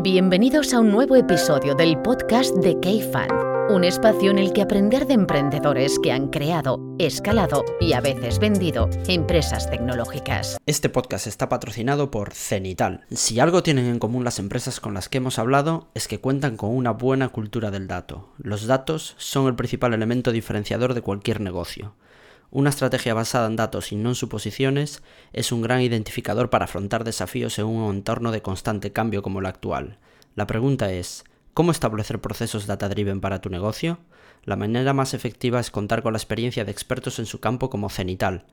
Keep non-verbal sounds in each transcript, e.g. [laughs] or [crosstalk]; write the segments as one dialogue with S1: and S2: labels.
S1: Bienvenidos a un nuevo episodio del podcast de K-Fan, un espacio en el que aprender de emprendedores que han creado, escalado y a veces vendido empresas tecnológicas.
S2: Este podcast está patrocinado por Cenital. Si algo tienen en común las empresas con las que hemos hablado es que cuentan con una buena cultura del dato. Los datos son el principal elemento diferenciador de cualquier negocio. Una estrategia basada en datos y no en suposiciones es un gran identificador para afrontar desafíos en un entorno de constante cambio como el actual. La pregunta es, ¿cómo establecer procesos data-driven para tu negocio? La manera más efectiva es contar con la experiencia de expertos en su campo como Cenital,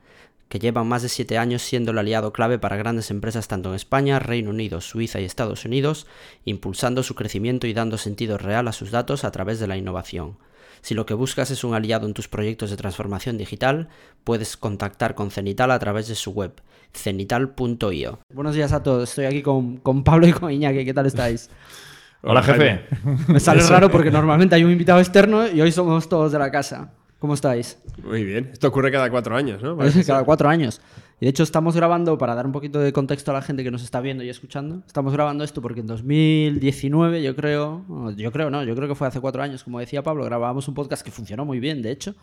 S2: que llevan más de 7 años siendo el aliado clave para grandes empresas tanto en España, Reino Unido, Suiza y Estados Unidos, impulsando su crecimiento y dando sentido real a sus datos a través de la innovación. Si lo que buscas es un aliado en tus proyectos de transformación digital, puedes contactar con Cenital a través de su web, cenital.io. Buenos días a todos, estoy aquí con, Pablo y con Iñaki, ¿qué tal estáis?
S3: Hola, jefe.
S2: Me sale raro porque normalmente hay un invitado externo y hoy somos todos de la casa. ¿Cómo estáis?
S3: Muy bien. Esto ocurre cada cuatro años, ¿no? [laughs]
S2: cada cuatro años. Y de hecho estamos grabando, para dar un poquito de contexto a la gente que nos está viendo y escuchando, estamos grabando esto porque en 2019, yo creo, yo creo no, yo creo que fue hace cuatro años, como decía Pablo, grabábamos un podcast que funcionó muy bien, de hecho,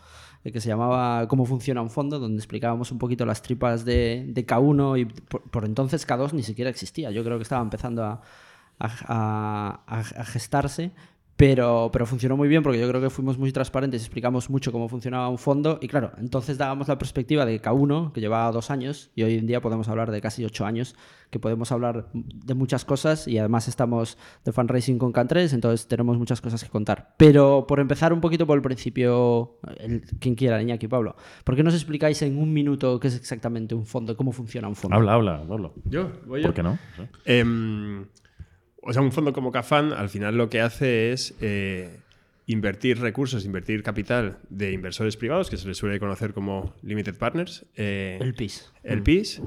S2: eh, que se llamaba Cómo funciona un fondo, donde explicábamos un poquito las tripas de, K1 y por, entonces K2 ni siquiera existía, yo creo que estaba empezando a, a gestarse pero, pero funcionó muy bien porque yo creo que fuimos muy transparentes, explicamos mucho cómo funcionaba un fondo y claro, entonces dábamos la perspectiva de K1, que llevaba dos años, y hoy en día podemos hablar de casi ocho años, que podemos hablar de muchas cosas y además estamos de fundraising con Can3, entonces tenemos muchas cosas que contar. Pero por empezar un poquito por el principio, el, quien quiera, Iñaki, Pablo, ¿por qué nos explicáis en un minuto qué es exactamente un fondo, cómo funciona un fondo?
S3: Habla, habla, habla.
S4: Yo, voy
S3: ¿Por qué no?
S4: Em, o sea, un fondo como Cafan al final lo que hace es eh, invertir recursos, invertir capital de inversores privados, que se les suele conocer como Limited Partners.
S2: Eh, el PIS.
S4: El PIS,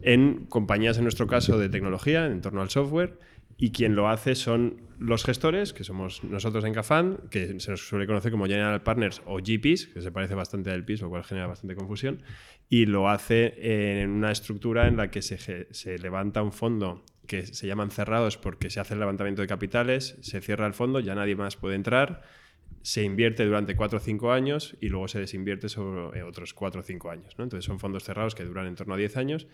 S4: en compañías, en nuestro caso, de tecnología, en torno al software. Y quien lo hace son los gestores, que somos nosotros en Cafan, que se nos suele conocer como General Partners o GPs, que se parece bastante al PIS, lo cual genera bastante confusión. Y lo hace en una estructura en la que se, se levanta un fondo que se llaman cerrados porque se hace el levantamiento de capitales, se cierra el fondo, ya nadie más puede entrar, se invierte durante 4 o 5 años y luego se desinvierte sobre otros 4 o 5 años. ¿no? Entonces son fondos cerrados que duran en torno a 10 años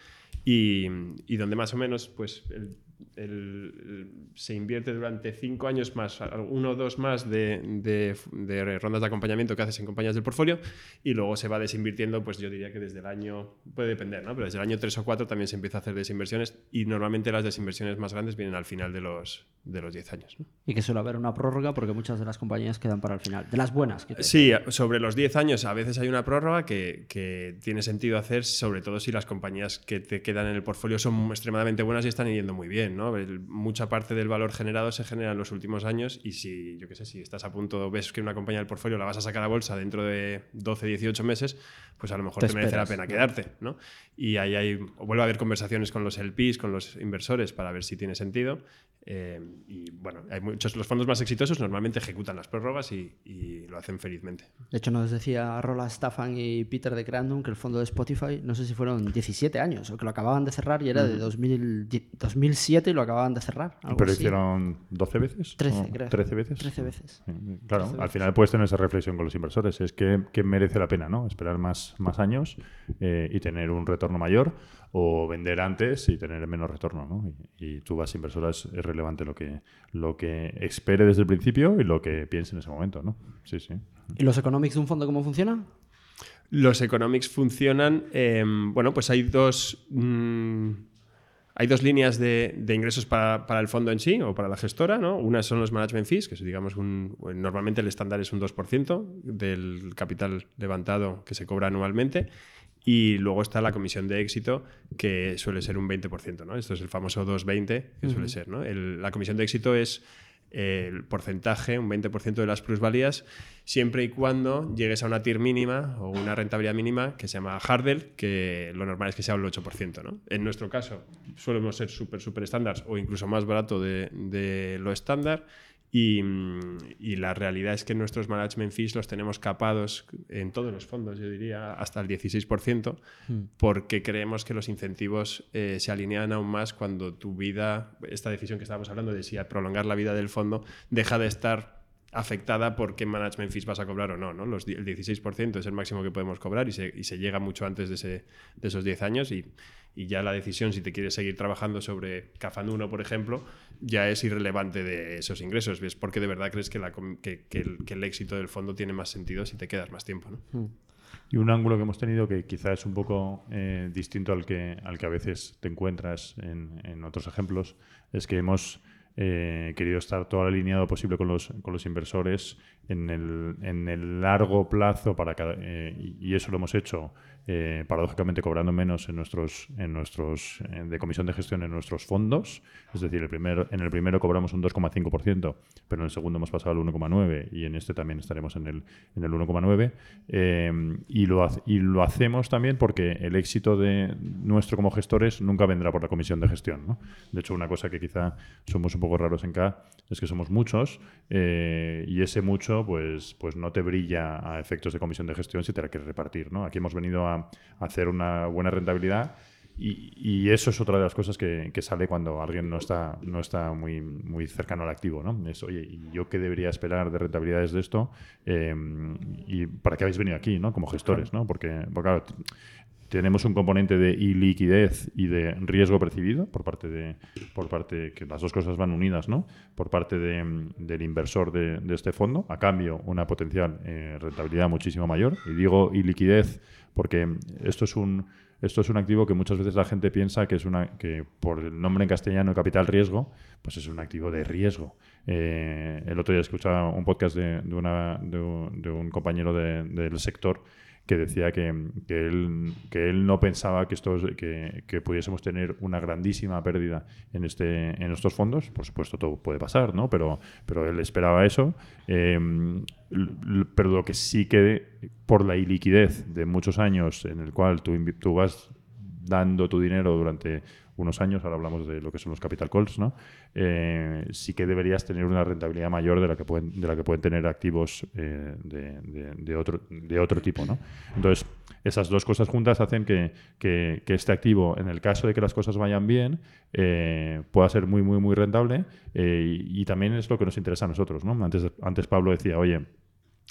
S4: y, donde más o menos pues, se invierte durante cinco años más, uno o dos más de, rondas de acompañamiento que haces en compañías del portfolio y luego se va desinvirtiendo, pues yo diría que desde el año, puede depender, ¿no? pero desde el año tres o cuatro también se empieza a hacer desinversiones y normalmente las desinversiones más grandes vienen al final de los, de los 10 años.
S2: Y que suele haber una prórroga porque muchas de las compañías quedan para el final, de las buenas.
S4: sí, sobre los 10 años a veces hay una prórroga que, que tiene sentido hacer, sobre todo si las compañías que te quedan en el portfolio son extremadamente buenas y están yendo muy bien. ¿No? mucha parte del valor generado se genera en los últimos años y si, yo qué sé, si estás a punto, ves que una compañía del portfolio la vas a sacar a bolsa dentro de 12, 18 meses, pues a lo mejor te, merece la pena quedarte, ¿no? Y ahí hay, vuelve a haber conversaciones con los LPs, con los inversores para ver si tiene sentido. Eh, y bueno, hay muchos, los fondos más exitosos normalmente ejecutan las prórrogas y, lo hacen felizmente.
S2: De hecho, nos decía Roland Staffan y Peter de Crandon que el fondo de Spotify, no sé si fueron 17 años o que lo acababan de cerrar y era de 2007 y lo acababan de cerrar.
S3: ¿Pero hicieron 12 veces?
S2: 13, creo.
S3: 13 veces.
S2: 13 veces.
S3: Claro, al final puedes tener esa reflexión con los inversores. Es que, merece la pena, ¿no? Esperar más, más años eh, y tener un retorno mayor o vender antes y tener menos retorno, ¿no? Y, tú vas inversoras, es relevante lo que, lo que espere desde el principio y lo que piense en ese momento, ¿no? Sí, sí.
S2: ¿Y los economics de un fondo cómo funcionan?
S4: Los economics funcionan, em, bueno, pues hay dos... Mm, hay dos líneas de, ingresos para, el fondo en sí o para la gestora. ¿no? Una son los management fees, que es, digamos, un, normalmente el estándar es un 2% del capital levantado que se cobra anualmente. Y luego está la comisión de éxito, que suele ser un 20%. ¿no? Esto es el famoso 220, que suele ser. ¿no? la comisión de éxito es el porcentaje, un 20% de las plusvalías, siempre y cuando llegues a una TIR mínima o una rentabilidad mínima que se llama Hardel, que lo normal es que sea el 8%. ¿no? En nuestro caso, solemos ser súper, súper estándar o incluso más barato de, de lo estándar Y, mm, y, la realidad es que nuestros management fees los tenemos capados en todos los fondos, yo diría, hasta el 16%, hmm. porque creemos que los incentivos eh, se alinean aún más cuando tu vida, esta decisión que estábamos hablando de si prolongar la vida del fondo, deja de estar afectada por qué management fees vas a cobrar o no. ¿no? Los, el 16% es el máximo que podemos cobrar y se, y se llega mucho antes de, ese, de esos 10 años y, y, ya la decisión si te quieres seguir trabajando sobre Cafan 1, por ejemplo, ya es irrelevante de esos ingresos. Es porque de verdad crees que, la, que, que, el, que, el, éxito del fondo tiene más sentido si te quedas más tiempo. ¿no?
S3: Hmm. Y un ángulo que hemos tenido que quizá es un poco eh, distinto al que, al que a veces te encuentras en, en otros ejemplos, es que hemos eh, querido estar todo alineado posible con los, con los inversores en el, en el largo plazo para cada, eh, y eso lo hemos hecho eh, paradójicamente cobrando menos en nuestros, en nuestros de comisión de gestión en nuestros fondos. Es decir, el primer, en el primero cobramos un 2,5%, pero en el segundo hemos pasado al 1,9% y en este también estaremos en el, en el 1,9%. Eh, y, lo, y lo hacemos también porque el éxito de nuestro como gestores nunca vendrá por la comisión de gestión. ¿no? De hecho, una cosa que quizá somos un poco raros en K es que somos muchos eh, y ese mucho pues, pues no te brilla a efectos de comisión de gestión si te la quieres repartir. ¿no? Aquí hemos venido a hacer una buena rentabilidad. Y, eso es otra de las cosas que, sale cuando alguien no está, no está muy, muy cercano al activo. ¿no? Es, oye, ¿y yo qué debería esperar de rentabilidades de esto? Em, ¿Y para qué habéis venido aquí ¿no? como gestores? ¿no? Porque, porque claro, tenemos un componente de iliquidez y de riesgo percibido por parte de por parte que las dos cosas van unidas no por parte de, del inversor de, este fondo a cambio una potencial eh, rentabilidad muchísimo mayor. Y digo iliquidez porque esto es un esto es un activo que muchas veces la gente piensa que es una que por el nombre en castellano capital riesgo pues es un activo de riesgo. Eh, el otro día escuchaba un podcast de, de, una, de, un compañero del sector que decía que, que, él, que él no pensaba que, estos, que, que, pudiésemos tener una grandísima pérdida en, este, en estos fondos. Por supuesto, todo puede pasar, ¿no? Pero, pero él esperaba eso. Eh, pero lo que sí que, por la iliquidez de muchos años en el cual tú, tú vas dando tu dinero durante unos años, ahora hablamos de lo que son los capital calls, ¿no? Eh, sí que deberías tener una rentabilidad mayor de la que pueden, de la que pueden tener activos eh, de, otro, de otro tipo. ¿no? Entonces, esas dos cosas juntas hacen que, que, este activo, en el caso de que las cosas vayan bien, eh, pueda ser muy, muy, muy rentable y, y, también es lo que nos interesa a nosotros. ¿no? Antes, antes Pablo decía, oye,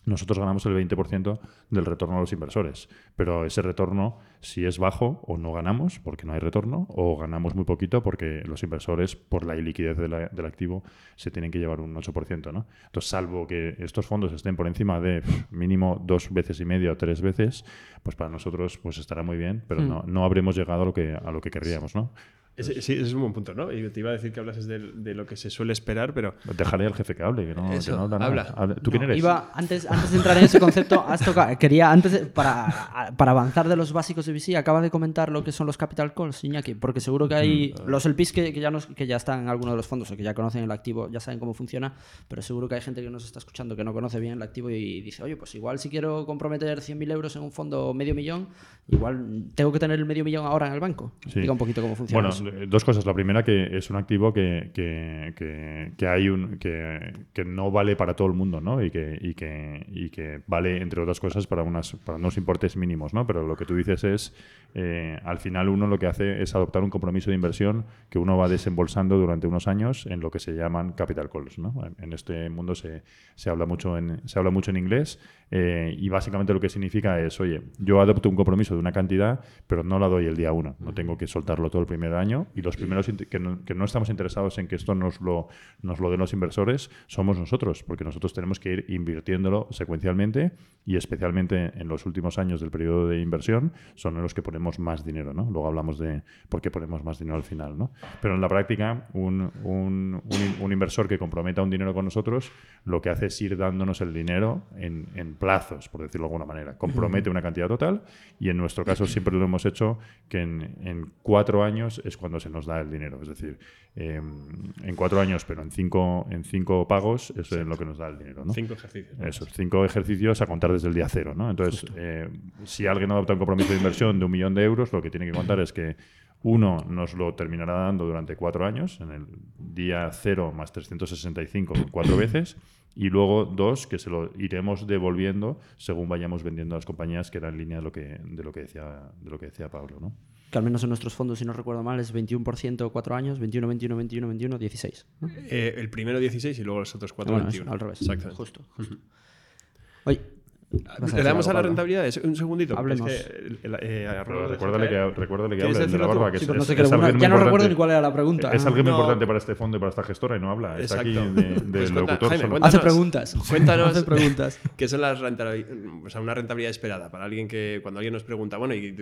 S3: nosotros ganamos el 20% del retorno a los inversores. Pero ese retorno, si es bajo, o no ganamos porque no hay retorno, o ganamos muy poquito porque los inversores, por la iliquidez del activo, se tienen que llevar un 8%. ¿no? Entonces, salvo que estos fondos estén por encima de mínimo dos veces y media o tres veces, pues para nosotros pues estará muy bien, pero hmm. no, no habremos llegado a lo que, a lo que querríamos. ¿no?
S4: Ese, sí, ese es un buen punto, ¿no? Y te iba a decir que hablases de, de lo que se suele esperar, pero...
S3: Dejaré al jefe que hable, que no, que no habla,
S5: habla.
S3: Nada. ¿Tú quién eres?
S5: Iba, antes, antes de entrar en ese concepto, has tocado, quería, antes, para, para avanzar de los básicos de VC, acaba de comentar lo que son los capital calls, Iñaki, porque seguro que hay mm. los LPs que, que, ya nos, que ya están en alguno de los fondos o que ya conocen el activo, ya saben cómo funciona, pero seguro que hay gente que nos está escuchando que no conoce bien el activo y dice, oye, pues igual si quiero comprometer 100.000 euros en un fondo medio millón, igual tengo que tener el medio millón ahora en el banco. Sí. Explica un poquito cómo funciona.
S3: Bueno, dos cosas. La primera que es un activo que, que, que, hay un, que, no vale para todo el mundo, ¿no? Y que, y que, y que vale, entre otras cosas, para, unas, para unos importes mínimos, ¿no? Pero lo que tú dices es, eh, al final uno lo que hace es adoptar un compromiso de inversión que uno va desembolsando durante unos años en lo que se llaman capital calls, ¿no? En este mundo se, se habla, mucho en, se habla mucho en inglés eh, y básicamente lo que significa es, oye, yo adopto un compromiso de una cantidad, pero no la doy el día uno. No tengo que soltarlo todo el primer año. Y los primeros que no, que no, estamos interesados en que esto nos lo, nos lo den los inversores somos nosotros, porque nosotros tenemos que ir invirtiéndolo secuencialmente y especialmente en los últimos años del periodo de inversión son en los que ponemos más dinero. ¿no? Luego hablamos de por qué ponemos más dinero al final. ¿no? Pero en la práctica, un, un, un, un inversor que comprometa un dinero con nosotros lo que hace es ir dándonos el dinero en, en plazos, por decirlo de alguna manera. Compromete una cantidad total y en nuestro caso siempre lo hemos hecho que en, cuatro años es cuando se nos da el dinero. Es decir, em, en cuatro años, pero en cinco, en cinco pagos, eso es lo que nos da el dinero. ¿no?
S4: Cinco ejercicios.
S3: Esos cinco ejercicios a contar desde el día cero. ¿no? Entonces, eh, si alguien adopta un compromiso de inversión de un millón de euros, lo que tiene que contar es que Uno nos lo terminará dando durante cuatro años, en el día 0 más 365, cuatro veces. Y luego dos que se lo iremos devolviendo según vayamos vendiendo a las compañías, que era en línea de lo que, de lo que, decía, de lo que decía Pablo. ¿no?
S2: Que al menos en nuestros fondos, si no recuerdo mal, es 21% cuatro años, 21, 21, 21, 21, 16. ¿no?
S4: Eh, el primero 16 y luego los otros 4,
S2: Bueno,
S4: 21.
S2: eso, al revés.
S4: Exactamente.
S2: Justo, justo. Oye, ¿vas
S4: ¿Le damos a la rentabilidad? Es- Un segundito. Es que, el- eh, Rob le
S3: recuérdale que, recuérdale que
S4: ¿Quieres
S3: hable de la barba, que
S2: Sí,
S3: es,
S2: pero no sé qué
S3: es muy
S2: ya no recuerdo ni cuál era la pregunta.
S3: Es alguien muy importante para este fondo y para esta gestora y no habla. Está aquí
S4: Exacto.
S3: de, de
S4: Pues
S3: locutor
S4: Jaime,
S3: solo.
S4: cuéntanos.
S2: Hace preguntas. [laughs]
S4: Cuéntanos
S2: Hace preguntas. [laughs]
S4: qué son las rentabilidades, o sea, una rentabilidad esperada para alguien que cuando alguien nos pregunta, bueno, ¿y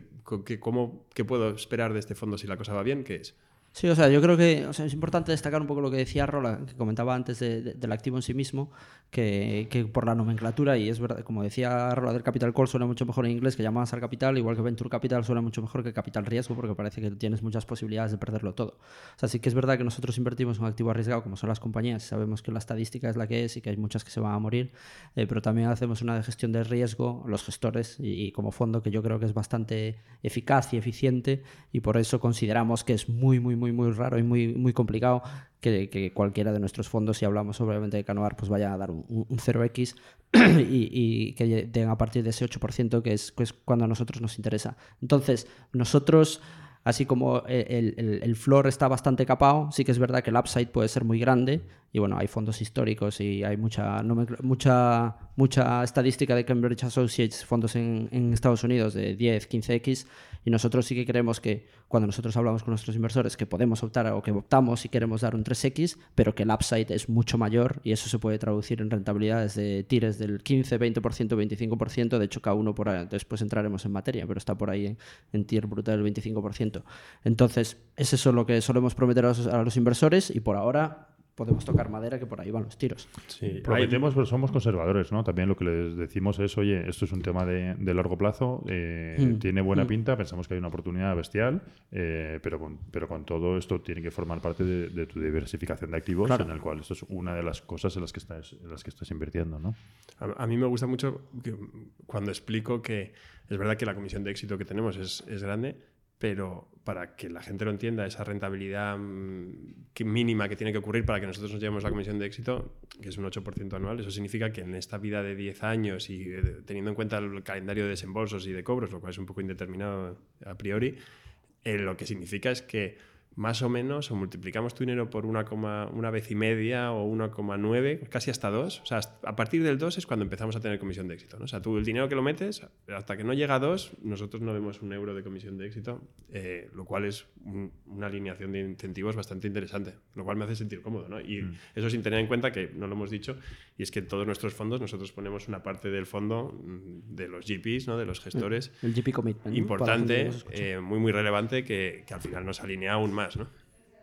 S4: qué, cómo, qué puedo esperar de este fondo si la cosa va bien? ¿Qué es?
S2: Sí, o sea, yo creo que o sea, es importante destacar un poco lo que decía Rola, que comentaba antes de- de- del activo en sí mismo, que, que por la nomenclatura, y es verdad, como decía Rola del Capital Call, suena mucho mejor en inglés que llamas al capital, igual que Venture Capital suena mucho mejor que Capital Riesgo, porque parece que tienes muchas posibilidades de perderlo todo. O sea, sí que es verdad que nosotros invertimos en un activo arriesgado, como son las compañías, sabemos que la estadística es la que es y que hay muchas que se van a morir, eh, pero también hacemos una gestión de riesgo, los gestores, y, y como fondo que yo creo que es bastante eficaz y eficiente, y por eso consideramos que es muy, muy, muy, muy raro y muy, muy complicado que, que cualquiera de nuestros fondos, si hablamos obviamente de Canoar, pues vaya a dar un, un 0x [clears throat] y, y que den a partir de ese 8%, que es, que es cuando a nosotros nos interesa. Entonces, nosotros, así como el, el, el floor está bastante capado, sí que es verdad que el upside puede ser muy grande. Y bueno, hay fondos históricos y hay mucha, mucha, mucha estadística de Cambridge Associates, fondos en, Estados Unidos de 10, 15x. Y nosotros sí que creemos que cuando nosotros hablamos con nuestros inversores que podemos optar o que optamos si queremos dar un 3x, pero que el upside es mucho mayor y eso se puede traducir en rentabilidades de tires del 15, 20%, 25%. De hecho, cada uno por ahí, después entraremos en materia, pero está por ahí en, tier brutal el 25%. Entonces, es eso lo que solemos prometer a los, a los inversores y por ahora podemos tocar madera que por ahí van los tiros.
S4: Sí,
S3: Prometemos, pero somos conservadores, ¿no? También lo que les decimos es, oye, esto es un tema de, de largo plazo, eh,
S2: Mm,
S3: tiene buena
S2: mm.
S3: pinta, pensamos que hay una oportunidad bestial, eh, pero, con, pero con todo esto tiene que formar parte de, de tu diversificación de activos,
S2: Claro.
S3: en el cual esto es una de las cosas en las que estás, en las que estás invirtiendo, ¿no?
S4: A, a mí me gusta mucho que, cuando explico que es verdad que la comisión de éxito que tenemos es, es grande, pero para que la gente lo entienda, esa rentabilidad mm, mínima que tiene que ocurrir para que nosotros nos llevemos la comisión de éxito, que es un 8% anual, eso significa que en esta vida de 10 años y teniendo en cuenta el calendario de desembolsos y de cobros, lo cual es un poco indeterminado a priori, eh, lo que significa es que más o menos o multiplicamos tu dinero por una, coma- una vez y media o 1,9, casi hasta 2. O sea, a partir del 2 es cuando empezamos a tener comisión de éxito. ¿no? O sea, tú el dinero que lo metes, hasta que no llega a 2, nosotros no vemos un euro de comisión de éxito, eh, lo cual es un- una alineación de incentivos bastante interesante, lo cual me hace sentir cómodo. ¿no? Y eso sin tener en cuenta que no lo hemos dicho, y es que en todos nuestros fondos nosotros ponemos una parte del fondo mm, de los GPs, ¿no? de los gestores,
S2: El GP
S4: importante, eh, muy, muy relevante, que, que al final nos alinea aún más. ¿no?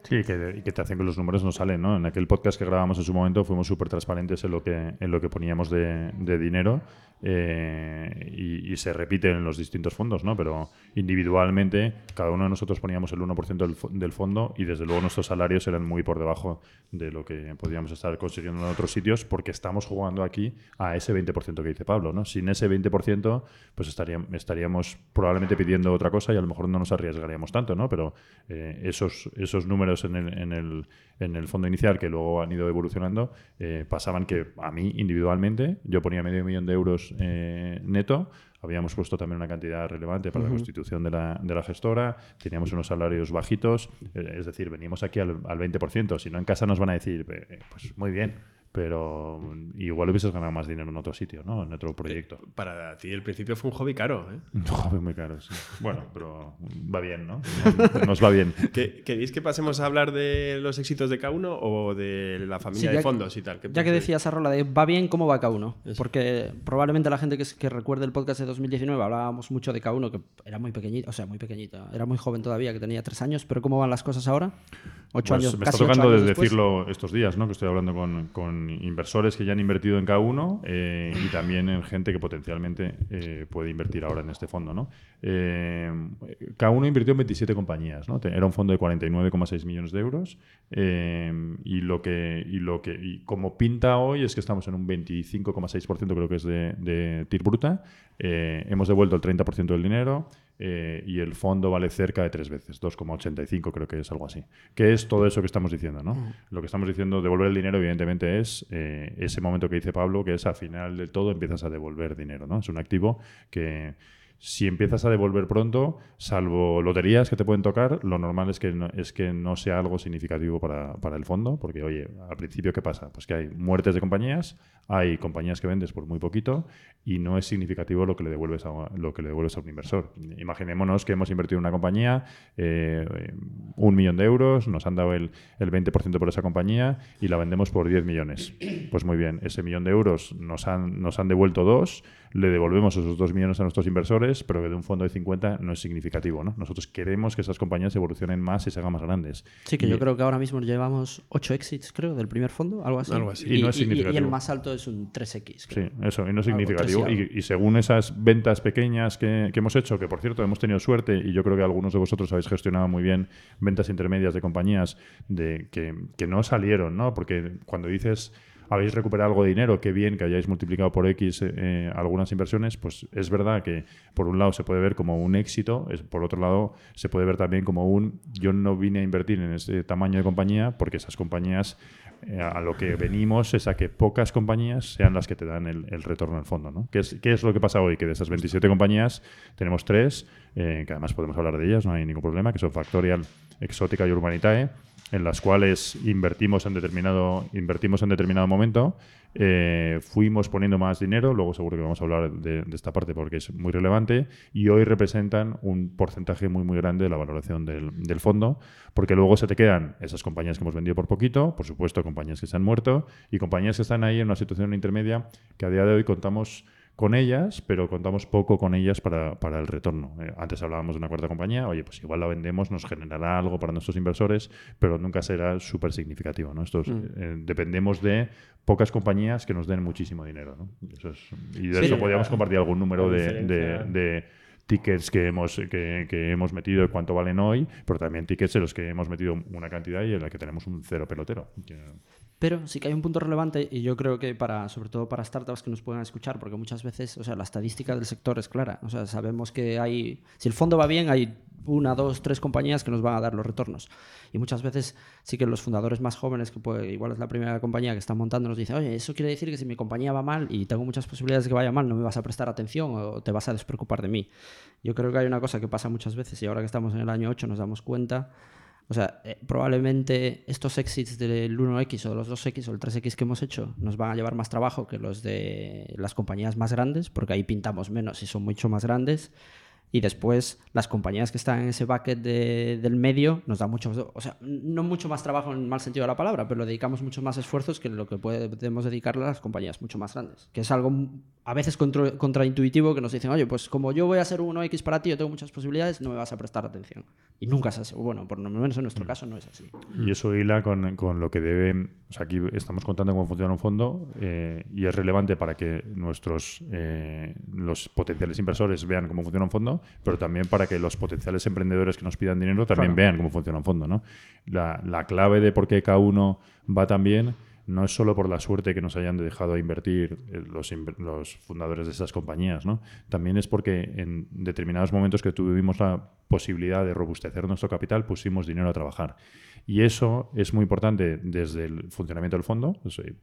S3: Sí, que, que te hacen que los números no salen, ¿no? En aquel podcast que grabamos en su momento fuimos súper transparentes en lo que, en lo que poníamos de, de dinero eh, y, se repite en los distintos fondos, ¿no? Pero individualmente cada uno de nosotros poníamos el 1% del, del fondo y desde luego nuestros salarios eran muy por debajo de lo que podíamos estar consiguiendo en otros sitios porque estamos jugando aquí a ese 20% que dice Pablo, ¿no? Sin ese 20% pues estaríamos, estaríamos probablemente pidiendo otra cosa y a lo mejor no nos arriesgaríamos tanto, ¿no? Pero eh, esos, esos números en el, en, el, en el fondo inicial que luego han ido evolucionando eh, pasaban que a mí individualmente yo ponía medio millón de euros eh, neto, habíamos puesto también una cantidad relevante para la constitución de la, de la gestora, teníamos unos salarios bajitos, eh, es decir, venimos aquí al, al 20%, si no en casa nos van a decir, eh, pues muy bien, pero igual hubieses ganado más dinero en otro sitio, ¿no? En otro proyecto.
S4: Para ti el principio fue un hobby caro. ¿eh? [laughs]
S3: Un hobby muy caro, sí. Bueno, pero va bien, ¿no? [laughs] Nos va bien.
S4: ¿Que- ¿Queréis que pasemos a hablar de los éxitos de K1 o de la familia
S2: Sí,
S4: de fondos y tal? ¿Qué
S2: Ya que decías a Rola de va bien, ¿cómo va K1?
S4: Eso.
S2: Porque probablemente la gente que, recuerde el podcast de 2019 hablábamos mucho de K1, que era muy pequeñito, o sea, muy pequeñita, era muy joven todavía, que tenía tres años, pero ¿cómo van las cosas ahora? Ocho
S3: Pues
S2: años,
S3: me
S2: casi
S3: está tocando de decirlo estos días, ¿no? Que estoy hablando con, con inversores que ya han invertido en K1 eh, y también en gente que potencialmente eh, puede invertir ahora en este fondo, ¿no? Eh, K1 invirtió en 27 compañías, ¿no? Era un fondo de 49,6 millones de euros eh, y lo que y lo que y como pinta hoy es que estamos en un 25,6% creo que es de, de TIR bruta. Hemos devuelto el 30% del dinero. Eh, y el fondo vale cerca de tres veces, 2,85 creo que es algo así. ¿Qué es todo eso que estamos diciendo? ¿no?
S2: Mm.
S3: Lo que estamos diciendo, devolver el dinero, evidentemente, es eh, ese momento que dice Pablo, que es al final del todo empiezas a devolver dinero. ¿no? Es un activo que si empiezas a devolver pronto, salvo loterías que te pueden tocar, lo normal es que no, es que no sea algo significativo para, para el fondo, porque oye, al principio, ¿qué pasa? Pues que hay muertes de compañías, hay compañías que vendes por muy poquito y no es significativo lo que le devuelves a, lo que le devuelves a un inversor. Imaginémonos que hemos invertido en una compañía eh, un millón de euros, nos han dado el, el 20% por esa compañía y la vendemos por 10 millones. Pues muy bien, ese millón de euros nos han, nos han devuelto dos, le devolvemos esos dos millones a nuestros inversores, pero que de un fondo de 50 no es significativo. ¿no? Nosotros queremos que esas compañías evolucionen más y se hagan más grandes.
S2: Sí, que
S3: Y-
S2: yo creo que ahora mismo llevamos 8 exits, creo, del primer fondo, algo así.
S4: Algo así.
S3: Y no es
S2: y el
S3: significativo.
S2: más alto es un 3X. creo.
S3: Sí, eso, y no es significativo. Y, y según esas ventas pequeñas que, que hemos hecho, que por cierto hemos tenido suerte, y yo creo que algunos de vosotros habéis gestionado muy bien ventas intermedias de compañías de, que, que no salieron, ¿no? Porque cuando dices habéis recuperado algo de dinero, qué bien que hayáis multiplicado por X eh, algunas inversiones, pues es verdad que por un lado se puede ver como un éxito, es, por otro lado se puede ver también como un yo no vine a invertir en ese tamaño de compañía porque esas compañías eh, a lo que venimos es a que pocas compañías sean las que te dan el, el retorno al fondo. ¿no? ¿Qué, es, qué es lo que pasa hoy? Que de esas 27 compañías tenemos tres, eh, que además podemos hablar de ellas, no hay ningún problema, que son Factorial, Exótica y Urbanitae, en las cuales invertimos en determinado, invertimos en determinado momento, eh, fuimos poniendo más dinero, luego seguro que vamos a hablar de, de esta parte porque es muy relevante, y hoy representan un porcentaje muy muy grande de la valoración del, del fondo, porque luego se te quedan esas compañías que hemos vendido por poquito, por supuesto compañías que se han muerto, y compañías que están ahí en una situación intermedia que a día de hoy contamos con ellas, pero contamos poco con ellas para, para el retorno. Eh, antes hablábamos de una cuarta compañía, oye, pues igual la vendemos, nos generará algo para nuestros inversores, pero nunca será súper significativo. ¿no? Estos, eh, dependemos de pocas compañías que nos den muchísimo dinero. ¿no? Eso es- y de
S4: Sí,
S3: eso podríamos compartir algún número de tickets que hemos, que, hemos metido y cuánto valen hoy, pero también tickets en los que hemos metido una cantidad y en la que tenemos un cero pelotero.
S2: Pero sí que hay un punto relevante y yo creo que para, sobre todo para startups que nos puedan escuchar, porque muchas veces, o sea, la estadística del sector es clara. O sea, sabemos que hay, si el fondo va bien, hay una, dos, tres compañías que nos van a dar los retornos. Y muchas veces sí que los fundadores más jóvenes, que puede, igual es la primera compañía que están montando, nos dicen, oye, eso quiere decir que si mi compañía va mal y tengo muchas posibilidades de que vaya mal, no me vas a prestar atención o te vas a despreocupar de mí. Yo creo que hay una cosa que pasa muchas veces y ahora que estamos en el año 8 nos damos cuenta o sea, eh, probablemente estos exits del 1X o de los 2X o el 3X que hemos hecho nos van a llevar más trabajo que los de las compañías más grandes, porque ahí pintamos menos y son mucho más grandes. Y después las compañías que están en ese bucket de- del medio nos dan mucho, o sea, no mucho más trabajo en el mal sentido de la palabra, pero le dedicamos muchos más esfuerzos que lo que podemos dedicarle a las compañías mucho más grandes. Que es algo a veces contra- contraintuitivo que nos dicen, oye, pues como yo voy a ser un 1X para ti, yo tengo muchas posibilidades, no me vas a prestar atención. Y nunca es así. Bueno, por lo menos en nuestro caso no es así.
S3: Y eso hila con, con lo que debe. O sea, aquí estamos contando cómo funciona un fondo eh, y es relevante para que nuestros eh, los potenciales inversores vean cómo funciona un fondo, pero también para que los potenciales emprendedores que nos pidan dinero también
S2: Claro.
S3: vean cómo funciona un fondo. ¿no? La, la clave de por qué K1 va tan bien no es solo por la suerte que nos hayan dejado invertir eh, los, los fundadores de esas compañías, ¿no? También es porque en determinados momentos que tuvimos la posibilidad de robustecer nuestro capital, pusimos dinero a trabajar. Y eso es muy importante desde el funcionamiento del fondo.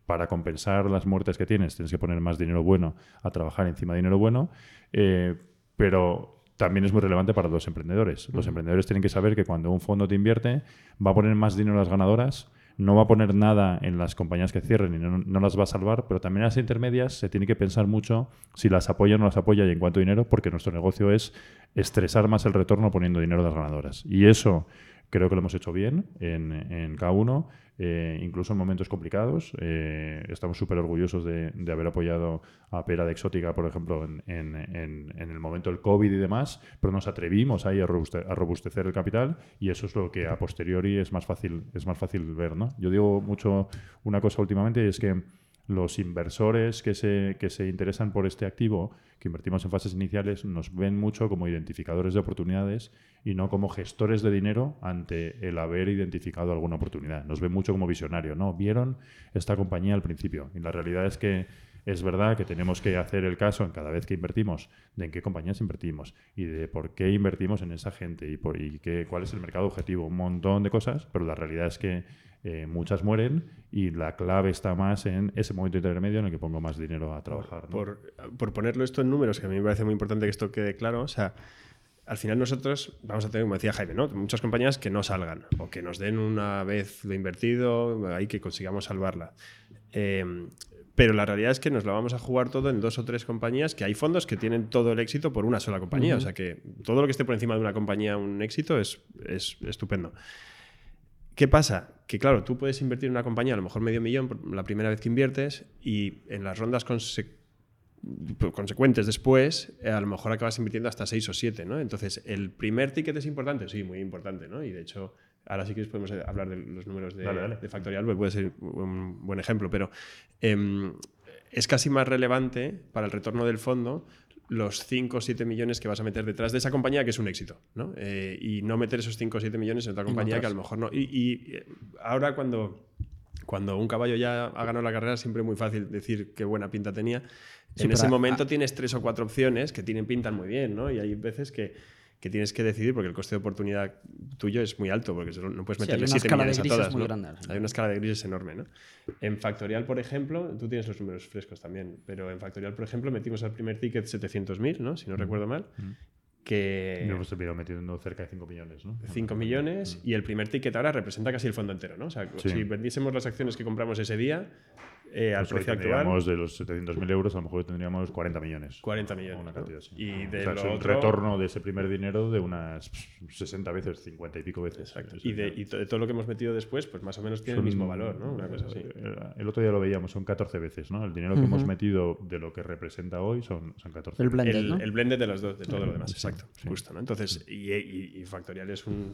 S3: Para compensar las muertes que tienes, tienes que poner más dinero bueno a trabajar encima de dinero bueno. eh, pero también es muy relevante para los emprendedores. Los emprendedores tienen que saber que cuando un fondo te invierte, va a poner más dinero a las ganadoras, no va a poner nada en las compañías que cierren y no, no las va a salvar, pero también en las intermedias se tiene que pensar mucho si las apoya o no las apoya y en cuánto dinero, porque nuestro negocio es estresar más el retorno poniendo dinero a las ganadoras. Y eso creo que lo hemos hecho bien en, en K1, eh, incluso en momentos complicados. Eh, estamos súper orgullosos de, haber apoyado a Pera de Exótica, por ejemplo, en, en- el momento del COVID y demás, pero nos atrevimos ahí a robustecer el capital y eso es lo que a posteriori es más fácil, es más fácil ver. ¿no? Yo digo mucho una cosa últimamente y es que los inversores que se, que se interesan por este activo, que invertimos en fases iniciales, nos ven mucho como identificadores de oportunidades y no como gestores de dinero ante el haber identificado alguna oportunidad. Nos ven mucho como visionario, ¿no? Vieron esta compañía al principio y la realidad es que Es verdad que tenemos que hacer el caso en cada vez que invertimos de en qué compañías invertimos y de por qué invertimos en esa gente y, por, y qué, cuál es el mercado objetivo, un montón de cosas, pero la realidad es que eh, muchas mueren y la clave está más en ese momento intermedio en el que pongo más dinero a trabajar.
S4: Por, por, ponerlo esto en números, que a mí me parece muy importante que esto quede claro, o sea, al final nosotros vamos a tener, como decía Jaime, ¿no? muchas compañías que no salgan o que nos den una vez lo invertido, ahí que consigamos salvarla. Em, pero la realidad es que nos la vamos a jugar todo en dos o tres compañías, que hay fondos que tienen todo el éxito por una sola compañía. O sea que todo lo que esté por encima de una compañía, un éxito, es, es estupendo. ¿Qué pasa? Que claro, tú puedes invertir en una compañía a lo mejor medio millón la primera vez que inviertes y en las rondas consecuentes después, eh, a lo mejor acabas invirtiendo hasta 6 o 7, ¿no? Entonces, ¿el primer ticket es importante? Sí, muy importante, ¿no? Y de hecho, ahora sí que podemos hablar de los números de, Factorial, pues puede ser un buen ejemplo, pero em, es casi más relevante para el retorno del fondo los 5 o 7 millones que vas a meter detrás de esa compañía que es un éxito, ¿no? Eh, y no meter esos 5 o 7 millones en otra compañía que a lo mejor no. Y, eh, ahora cuando, cuando un caballo ya ha ganado la carrera, siempre es muy fácil decir qué buena pinta tenía. en ese momento tienes tres o cuatro opciones que tienen pintan muy bien, ¿no? Y hay veces que que tienes que decidir porque el coste de oportunidad tuyo es muy alto, porque no puedes meterle 7 millones a todas. Hay una escala de grises enorme. ¿no? En Factorial, por ejemplo, tú tienes los números frescos también, pero en Factorial, por ejemplo, metimos al primer ticket 700.000, ¿no? si no recuerdo mal. Que...
S3: Y hemos terminado metiendo cerca de 5 millones, ¿no?
S4: 5 millones y el primer ticket ahora representa casi el fondo entero, ¿no? O sea, si vendiésemos las acciones que compramos ese día, eh, al precio actual.
S3: de los 700.000 euros, a lo mejor tendríamos 40 millones.
S4: 40 millones.
S3: Y de un retorno de ese primer dinero de unas 60 veces, 50 y pico veces.
S4: Exacto. Y de, todo lo que hemos metido después, pues más o menos tiene el mismo valor, ¿no? Una cosa así.
S3: Eh, el otro día lo veíamos, son 14 veces, ¿no? El dinero que hemos metido de lo que representa hoy son, son 14
S2: el blended,
S4: el,
S2: ¿no?
S4: el blended de, los dos, de todo lo demás, exacto. Justo, ¿no? Entonces, y, y Factorial es un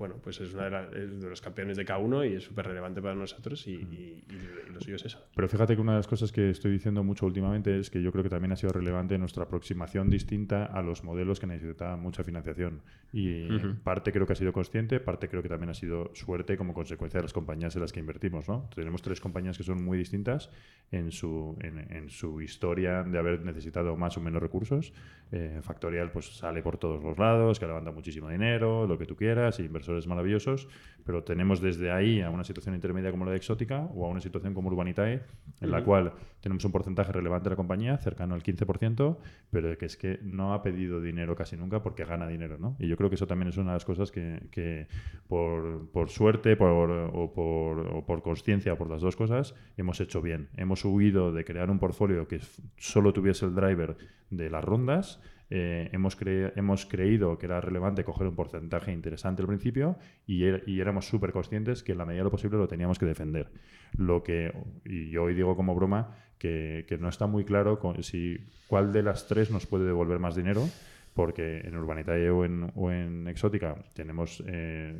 S4: bueno, pues es uno de, los campeones de K1 y es súper relevante para nosotros y, y, lo suyo es eso.
S3: Pero fíjate que una de las cosas que estoy diciendo mucho últimamente es que yo creo que también ha sido relevante nuestra aproximación distinta a los modelos que necesitaban mucha financiación. Y parte creo que ha sido consciente, parte creo que también ha sido suerte como consecuencia de las compañías en las que invertimos. ¿no? Tenemos tres compañías que son muy distintas en su, en, su historia de haber necesitado más o menos recursos. Eh, Factorial pues sale por todos los lados, que levanta muchísimo dinero, lo que tú quieras, y inversores maravillosos, pero tenemos desde ahí a una situación intermedia como la de Exótica o a una situación como Urbanitae, en la cual tenemos un porcentaje relevante de la compañía, cercano al 15%, pero que es que no ha pedido dinero casi nunca porque gana dinero. ¿no? Y yo creo que eso también es una de las cosas que, por, por, suerte por, o por, o por conciencia, por las dos cosas, hemos hecho bien. Hemos huido de crear un portfolio que solo tuviese el driver de las rondas eh, hemos, hemos creído que era relevante coger un porcentaje interesante al principio y, er, éramos súper conscientes que en la medida de lo posible lo teníamos que defender. Lo que, y yo hoy digo como broma, que, no está muy claro si cuál de las tres nos puede devolver más dinero porque en Urbanitae o en, o en Exótica tenemos eh,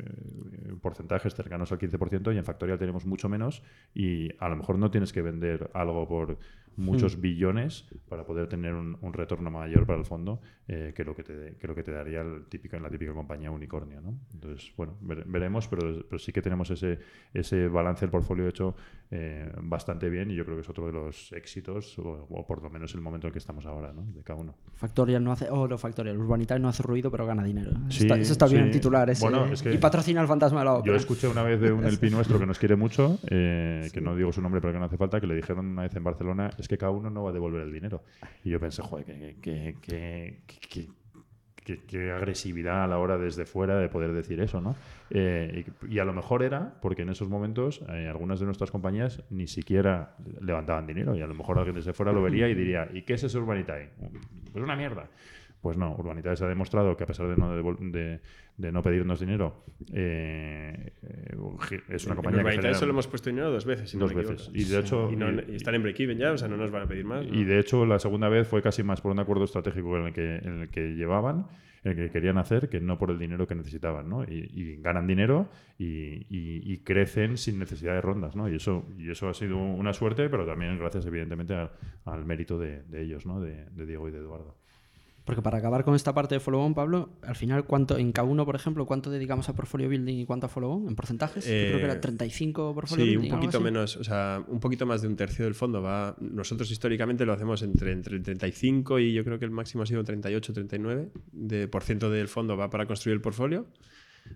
S3: porcentajes cercanos al 15% y en Factorial tenemos mucho menos y a lo mejor no tienes que vender algo por muchos hmm. billones para poder tener un, retorno mayor para el fondo eh, que, lo que, te, que lo que te daría el típico, en la típica compañía unicornio. ¿no? Entonces, bueno, veremos, pero, pero, sí que tenemos ese, ese balance del portfolio hecho eh, bastante bien y yo creo que es otro de los éxitos, o, por lo menos el momento en el que estamos ahora, ¿no? de cada uno.
S2: Factorial no hace, oh, no, Factorial, Urbanitae no hace ruido, pero gana dinero. eso está bien en titulares. y patrocina al fantasma de la ópera.
S3: Yo escuché una vez de un [laughs] LP nuestro que nos quiere mucho, eh, que no digo su nombre, pero que no hace falta, que le dijeron una vez en Barcelona es que cada uno no va a devolver el dinero. Y yo pensé, joder, qué agresividad a la hora desde fuera de poder decir eso, ¿no? Eh, y, a lo mejor era porque en esos momentos eh, algunas de nuestras compañías ni siquiera levantaban dinero y a lo mejor alguien desde fuera lo vería y diría, ¿y qué es ese Urbanitae? Pues una mierda. Pues no, Urbanitae se ha demostrado que a pesar de no, de, de no pedirnos dinero, eh, es una compañía
S4: que genera... solo hemos puesto dinero dos veces.
S3: dos veces. Y de hecho...
S4: Y, están en break-even ya, o sea, no nos van a pedir más.
S3: Y de hecho la segunda vez fue casi más por un acuerdo estratégico en el que, en el que llevaban, en el que querían hacer, que no por el dinero que necesitaban, ¿no? Y, ganan dinero y, crecen sin necesidad de rondas, ¿no? Y eso, y eso ha sido una suerte, pero también gracias evidentemente al, mérito de, ellos, ¿no? De, de Diego y de Eduardo.
S2: Porque para acabar con esta parte de follow-on, Pablo, al final, ¿cuánto en K1, por ejemplo, cuánto dedicamos a portfolio building y cuánto a follow-on en porcentajes? creo que era 35 eh, portfolio
S4: building. Sí, un poquito menos, o sea, un poquito más de un tercio del fondo va. Nosotros históricamente lo hacemos entre, entre el 35 y yo creo que el máximo ha sido 38, 39 de por ciento del fondo va para construir el portfolio.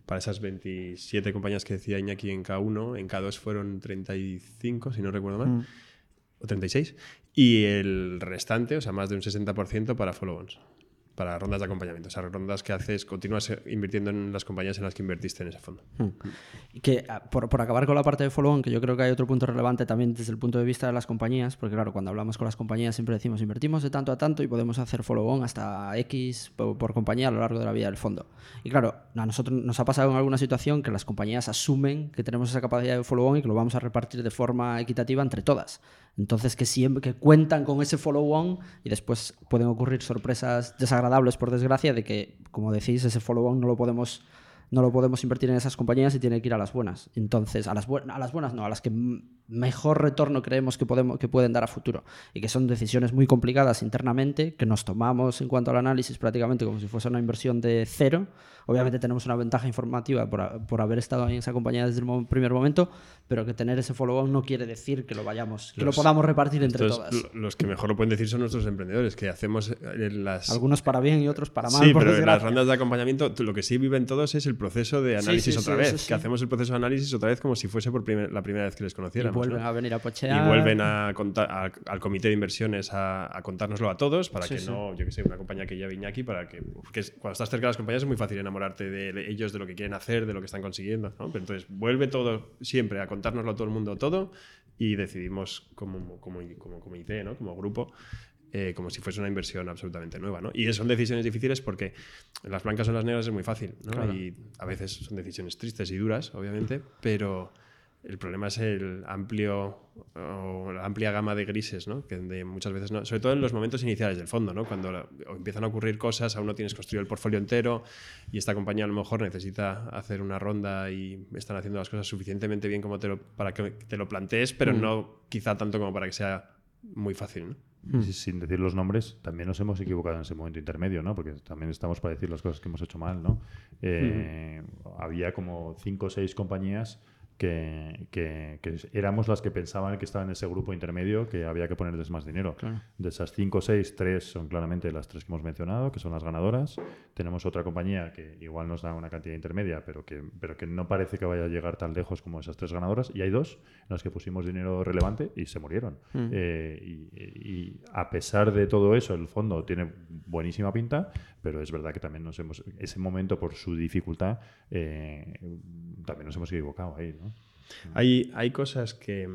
S4: Para esas 27 compañías que decía Iñaki en K1, en K2 fueron 35, si no recuerdo mal, mm. o 36. Y el restante, o sea, más de un 60% para follow-ons para rondas de acompañamiento. O sea, rondas que haces, continúas invirtiendo en las compañías en las que invertiste en ese fondo. Hmm.
S2: Y que ah, por, por, acabar con la parte de follow-on, que yo creo que hay otro punto relevante también desde el punto de vista de las compañías, porque claro, cuando hablamos con las compañías siempre decimos invertimos de tanto a tanto y podemos hacer follow-on hasta X por, compañía a lo largo de la vida del fondo. Y claro, a nosotros nos ha pasado en alguna situación que las compañías asumen que tenemos esa capacidad de follow-on y que lo vamos a repartir de forma equitativa entre todas. Entonces, que siempre que cuentan con ese follow-on y después pueden ocurrir sorpresas desagradables, por desgracia, de que, como decís, ese follow-on no lo podemos no lo podemos invertir en esas compañías y tiene que ir a las buenas. Entonces, a las, a las buenas no, a las que mejor retorno creemos que, podemos, que pueden dar a futuro. Y que son decisiones muy complicadas internamente, que nos tomamos en cuanto al análisis prácticamente como si fuese una inversión de cero Obviamente tenemos una ventaja informativa por, por haber estado en esa compañía desde el primer momento, pero que tener ese follow-on no quiere decir que lo vayamos, que lo podamos repartir entre todas.
S4: Los que mejor lo pueden decir son nuestros emprendedores, que hacemos eh, las...
S2: Algunos para bien y otros para mal.
S4: Sí, pero en las rondas de acompañamiento lo que sí viven todos es el proceso de análisis otra vez, que hacemos el proceso de análisis otra vez como si fuese por la primera vez que les conociéramos.
S2: Y vuelven a venir a pochear.
S4: Y vuelven a contar, al comité de inversiones a, contárnoslo a todos para que no, yo que sé, una compañía que ya viña aquí para que, porque cuando estás cerca de las compañías es muy fácil enamorarte de ellos, de lo que quieren hacer, de lo que están consiguiendo. ¿no? Pero entonces vuelve todo siempre a contárnoslo a todo el mundo todo y decidimos como, como, como comité, ¿no? como grupo, eh, como si fuese una inversión absolutamente nueva. ¿no? Y son decisiones difíciles porque las blancas o las negras es muy fácil. ¿no? Y a veces son decisiones tristes y duras, obviamente, pero el problema es el amplio o la amplia gama de grises, ¿no? Que muchas veces no, sobre todo en los momentos iniciales del fondo, ¿no? Cuando empiezan a ocurrir cosas, aún no tienes construido el portfolio entero y esta compañía a lo mejor necesita hacer una ronda y están haciendo las cosas suficientemente bien como te lo, para que te lo plantees, pero mm. no quizá tanto como para que sea muy fácil, ¿no?
S3: Mm. Sin decir los nombres, también nos hemos equivocado en ese momento intermedio, ¿no? Porque también estamos para decir las cosas que hemos hecho mal, ¿no? Eh, había como cinco o seis compañías que, que, éramos las que pensaban que estaban en ese grupo intermedio que había que ponerles más dinero. De esas 5 o 6, 3 son claramente las tres que hemos mencionado, que son las ganadoras. Tenemos otra compañía que igual nos da una cantidad intermedia, pero que, pero que no parece que vaya a llegar tan lejos como esas tres ganadoras. Y hay dos en las que pusimos dinero relevante y se murieron. Mm. Eh, y, a pesar de todo eso, el fondo tiene buenísima pinta, pero es verdad que también nos hemos, ese momento por su dificultad, eh, también nos hemos equivocado ahí.
S4: Hay, hay cosas que...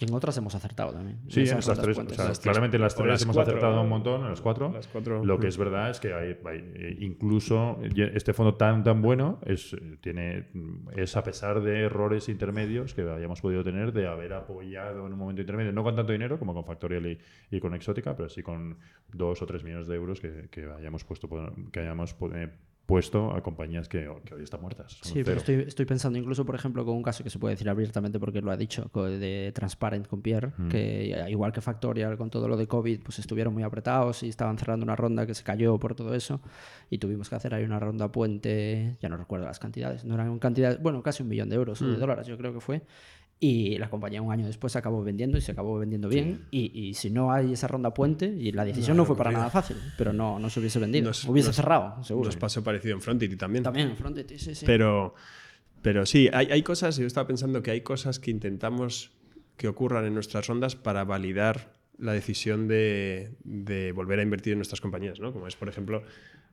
S2: en otras hemos acertado también.
S3: Sí, en las tres. claramente en las tres hemos acertado un montón, en las cuatro. Lo que es verdad es que hay, eh, incluso este fondo tan tan bueno es, tiene, es a pesar de errores intermedios que hayamos podido tener de haber apoyado en un momento intermedio, no con tanto dinero como con Factorial y, con Exótica, pero sí con dos o tres millones de euros que, que hayamos puesto que hayamos eh, puesto a compañías que, hoy están muertas.
S2: Sí, pero estoy, estoy, pensando incluso, por ejemplo, con un caso que se puede decir abiertamente porque lo ha dicho, de Transparent con Pierre, mm. que igual que Factorial con todo lo de COVID, pues estuvieron muy apretados y estaban cerrando una ronda que se cayó por todo eso y tuvimos que hacer ahí una ronda puente, ya no recuerdo las cantidades, no eran cantidades, bueno, casi un millón de euros o de mm. dólares yo creo que fue, y la compañía un año después se acabó vendiendo y se acabó vendiendo bien. Y, y, si no hay esa ronda puente, y la decisión no, fue para nada fácil, pero no, no se hubiese vendido. hubiese cerrado, seguro.
S4: Nos pasó parecido en Frontity también.
S2: También en Frontity, sí, sí.
S4: Pero, pero sí, hay, hay cosas, yo estaba pensando que hay cosas que intentamos que ocurran en nuestras rondas para validar la decisión de, de volver a invertir en nuestras compañías, ¿no? Como es, por ejemplo,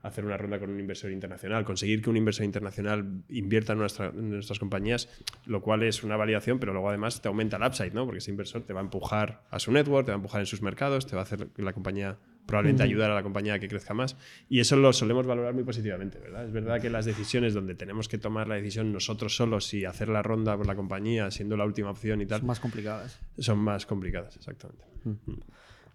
S4: hacer una ronda con un inversor internacional, conseguir que un inversor internacional invierta en, nuestras compañías, lo cual es una validación, pero luego además te aumenta el upside, ¿no? Porque ese inversor te va a empujar a su network, te va a empujar en sus mercados, te va a hacer que la compañía probablemente ayudar a la compañía a que crezca más. Y eso lo solemos valorar muy positivamente, ¿verdad? Es verdad que las decisiones donde tenemos que tomar la decisión nosotros solos y hacer la ronda por la compañía, siendo la última opción y tal.
S2: Son más complicadas.
S4: Son más complicadas, exactamente.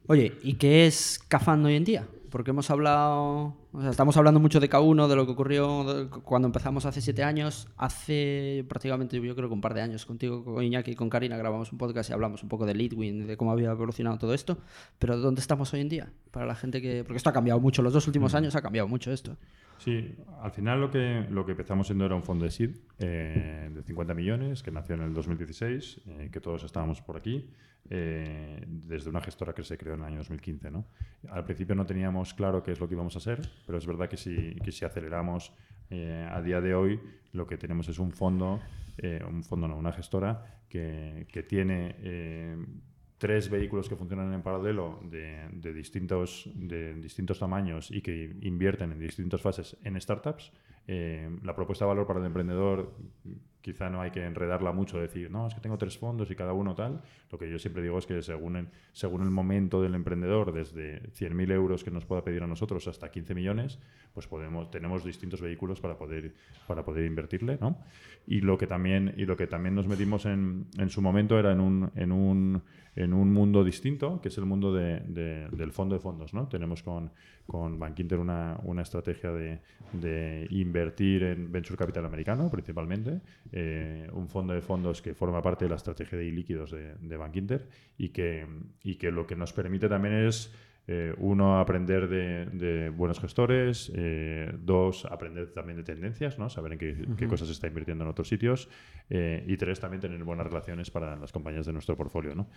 S2: Oye, ¿y qué es Cafán hoy en día? Porque hemos hablado O sea, estamos hablando mucho de K1, de lo que ocurrió cuando empezamos hace siete años. Hace prácticamente, yo creo que un par de años, contigo, con Iñaki y con Karina grabamos un podcast y hablamos un poco de Leadwin, de cómo había evolucionado todo esto. Pero ¿dónde estamos hoy en día? Para la gente que... Porque esto ha cambiado mucho, los dos últimos años ha cambiado mucho esto.
S3: Sí, al final lo que, lo que empezamos siendo era un fondo de SID eh, de 50 millones que nació en el 2016, eh, que todos estábamos por aquí, eh, desde una gestora que se creó en el año 2015. ¿no? Al principio no teníamos claro qué es lo que íbamos a hacer, pero es verdad que si, que si aceleramos eh, a día de hoy, lo que tenemos es un fondo, eh, un fondo no, una gestora que, que tiene... eh, tres vehículos que funcionan en paralelo de, de distintos, de distintos tamaños y que invierten en distintas fases en startups. La propuesta de valor para el emprendedor quizá no hay que enredarla mucho, decir, no, es que tengo tres fondos y cada uno tal. Lo que yo siempre digo es que según el, según el momento del emprendedor, desde 100.000 euros que nos pueda pedir a nosotros hasta 15 millones, pues podemos, tenemos distintos vehículos para poder, para poder invertirle. ¿no? Y, lo que también, y lo que también nos metimos en, en su momento era en un, en un, en un mundo distinto, que es el mundo de- de- del fondo de fondos. ¿no? Tenemos con, con Bank Inter una, una estrategia de, de invertir en venture capital americano, principalmente, eh, un fondo de fondos que forma parte de la estrategia de ilíquidos de, de Bank Inter y que, y que lo que nos permite también es eh, uno, aprender de, de buenos gestores. eh, dos, aprender también de tendencias, ¿no? saber en qué, qué cosas se está invirtiendo en otros sitios. eh, y tres, también tener buenas relaciones para las compañías de nuestro portfolio. ¿no?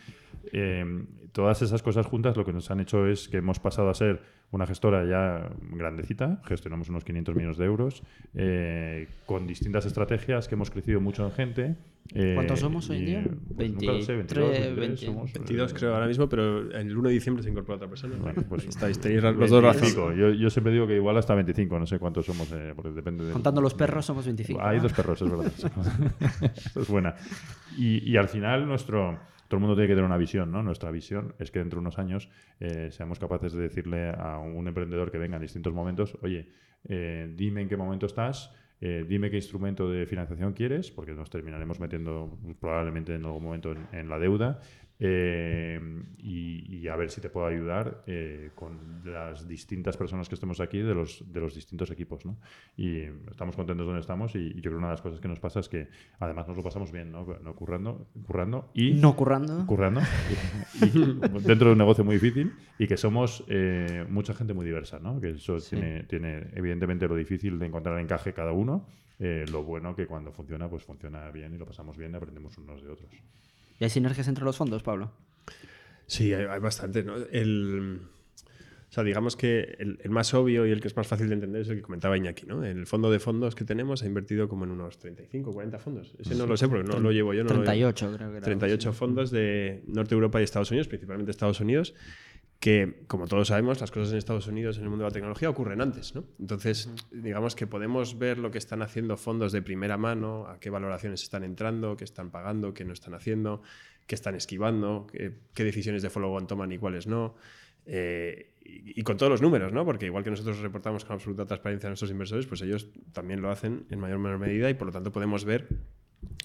S3: Eh, todas esas cosas juntas lo que nos han hecho es que hemos pasado a ser una gestora ya grandecita, gestionamos unos 500 millones de euros, eh, con distintas estrategias que hemos crecido mucho en gente. eh,
S2: ¿Cuántos somos hoy en día?
S3: pues, nunca lo sé, 22,
S2: 23,
S3: 23
S2: 20.
S3: somos,
S4: 22
S3: eh,
S4: creo ahora mismo, pero en el 1 de diciembre se incorpora otra persona.
S3: Bueno, pues
S4: estáis, tenéis los dos razón.
S3: 25. Yo, yo siempre digo que igual hasta 25, no sé cuántos somos, eh, porque depende de...
S2: Contando los perros somos 25.
S3: Hay
S2: ¿no?
S3: dos perros, es verdad. [laughs] Eso es buena. Y, y al final nuestro... Todo el mundo tiene que tener una visión, ¿no? Nuestra visión es que dentro de unos años eh, seamos capaces de decirle a un emprendedor que venga en distintos momentos, oye, eh, dime en qué momento estás, eh, dime qué instrumento de financiación quieres, porque nos terminaremos metiendo probablemente en algún momento en, en la deuda, eh, y, y a ver si te puedo ayudar eh, con las distintas personas que estemos aquí de los, de los distintos equipos. ¿no? Y estamos contentos donde estamos y, y yo creo que una de las cosas que nos pasa es que además nos lo pasamos bien, ¿no? No currando, currando y
S2: No currando.
S3: currando y- [laughs] dentro de un negocio muy difícil y que somos eh, mucha gente muy diversa, ¿no? Que eso tiene, tiene evidentemente lo difícil de encontrar encaje cada uno, eh, lo bueno que cuando funciona, pues funciona bien y lo pasamos bien y aprendemos unos de otros.
S2: ¿Y hay sinergias entre los fondos, Pablo?
S4: Sí, hay, hay bastante. ¿no? El, o sea, digamos que el, el más obvio y el que es más fácil de entender es el que comentaba Iñaki. ¿no? El fondo de fondos que tenemos ha invertido como en unos 35, 40 fondos. Ese no lo sé porque no lo llevo yo. No lo-
S2: 38 creo que era.
S4: 38 fondos de Norte Europa y Estados Unidos, principalmente Estados Unidos, que, como todos sabemos, las cosas en Estados Unidos en el mundo de la tecnología ocurren antes. ¿no? Entonces, digamos que podemos ver lo que están haciendo fondos de primera mano, a qué valoraciones están entrando, qué están pagando, qué no están haciendo, qué están esquivando, qué, qué decisiones de follow-on toman y cuáles no. Eh, y, y con todos los números, ¿no? Porque igual que nosotros reportamos con absoluta transparencia a nuestros inversores, pues ellos también lo hacen en mayor o menor medida y por lo tanto podemos ver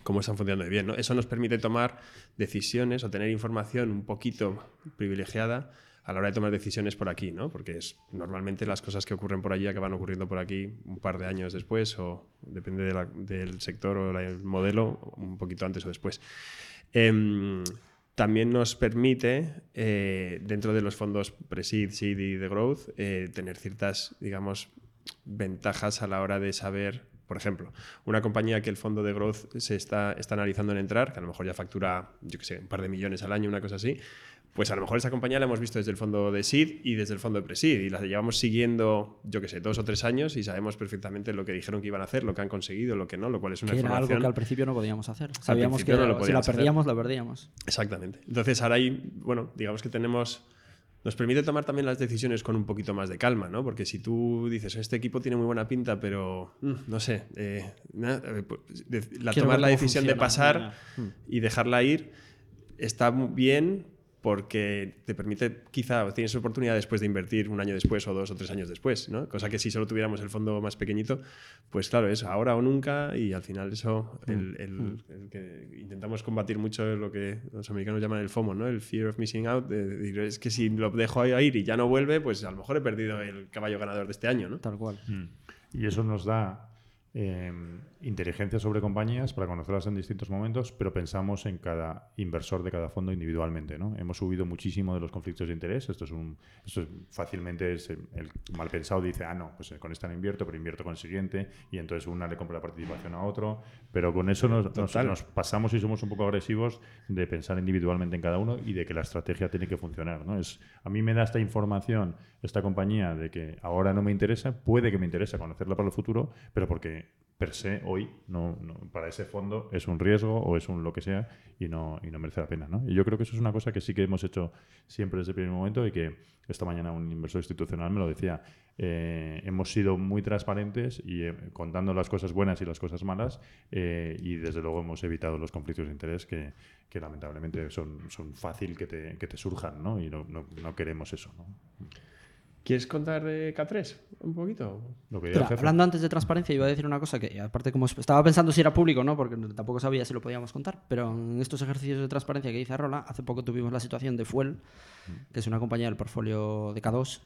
S4: cómo están funcionando bien. ¿no? Eso nos permite tomar decisiones o tener información un poquito privilegiada a la hora de tomar decisiones por aquí, ¿no? Porque es normalmente las cosas que ocurren por allí acaban ocurriendo por aquí un par de años después o depende de la- del sector o el modelo un poquito antes o después. Em, también nos permite, eh, dentro de los fondos Pre-Seed, Seed y de Growth, eh, tener ciertas, digamos, ventajas a la hora de saber, por ejemplo, una compañía que el fondo de Growth se está, está analizando en entrar, que a lo mejor ya factura, yo qué sé, un par de millones al año, una cosa así, pues a lo mejor esa compañía la hemos visto desde el fondo de Seed y desde el fondo de Pre-Seed y la llevamos siguiendo, yo qué sé, dos o tres años y sabemos perfectamente lo que dijeron que iban a hacer, lo que han conseguido, lo que no, lo cual es una
S2: Que era algo
S4: información...
S2: que al principio no podíamos hacer. Sabíamos que
S4: no lo
S2: si la
S4: podíamos hacer.
S2: perdíamos, la perdíamos.
S4: Exactamente. Entonces ahora hay, bueno, digamos que tenemos... Nos permite tomar también las decisiones con un poquito más de calma, ¿no? Porque si tú dices, este equipo tiene muy buena pinta, pero mm, no sé, eh, na- eh, pues, de- la, tomar la decisión de
S2: funciona.
S4: pasar y dejarla ir está bien, porque te permite, quizá tienes oportunidad después de invertir un año después o dos o tres años después, ¿no? Cosa que si solo tuviéramos el fondo más pequeñito, pues claro, es ahora o nunca y al final eso, el, el- el que intentamos combatir mucho lo que los americanos llaman el FOMO, ¿no? El fear of missing out, de- de decir, es que si lo dejo ahí ir y ya no vuelve, pues a lo mejor he perdido el caballo ganador de este año, ¿no?
S2: Tal cual.
S3: Mm. Y eso nos da eh, inteligencia sobre compañías para conocerlas en distintos momentos, pero pensamos en cada inversor de cada fondo individualmente. ¿no? Hemos subido muchísimo de los conflictos de interés. Esto es un, esto es- fácilmente es el, el mal pensado dice, ah, no, pues con esta no invierto, pero invierto con el siguiente, y entonces una le compra la participación a otro. Pero con eso nos, nos-
S4: Total.
S3: nos pasamos y somos un poco agresivos de pensar individualmente en cada uno y de que la estrategia tiene que funcionar. ¿no? Es, a mí me da esta información, esta compañía, de que ahora no me interesa, puede que me interese conocerla para el futuro, pero porque per se hoy no, para ese fondo es un riesgo o es un lo que sea y no, merece la pena. ¿no? Y yo creo que eso es una cosa que sí que hemos hecho siempre desde el primer momento y que esta mañana un inversor institucional me lo decía. Eh, hemos sido muy transparentes y eh, contando las cosas buenas y las cosas malas eh, y desde luego hemos evitado los conflictos de interés que, lamentablemente son, fácil que te, surjan ¿no? y no, queremos eso.
S4: ¿Quieres contar de K3 un poquito?
S3: Lo que
S2: hablando antes de transparencia, iba a decir una cosa que, aparte, como estaba pensando si era público no, porque tampoco sabía si lo podíamos contar, pero en estos ejercicios de transparencia que dice Rola, hace poco tuvimos la situación de Fuel, que es una compañía del portfolio de K2,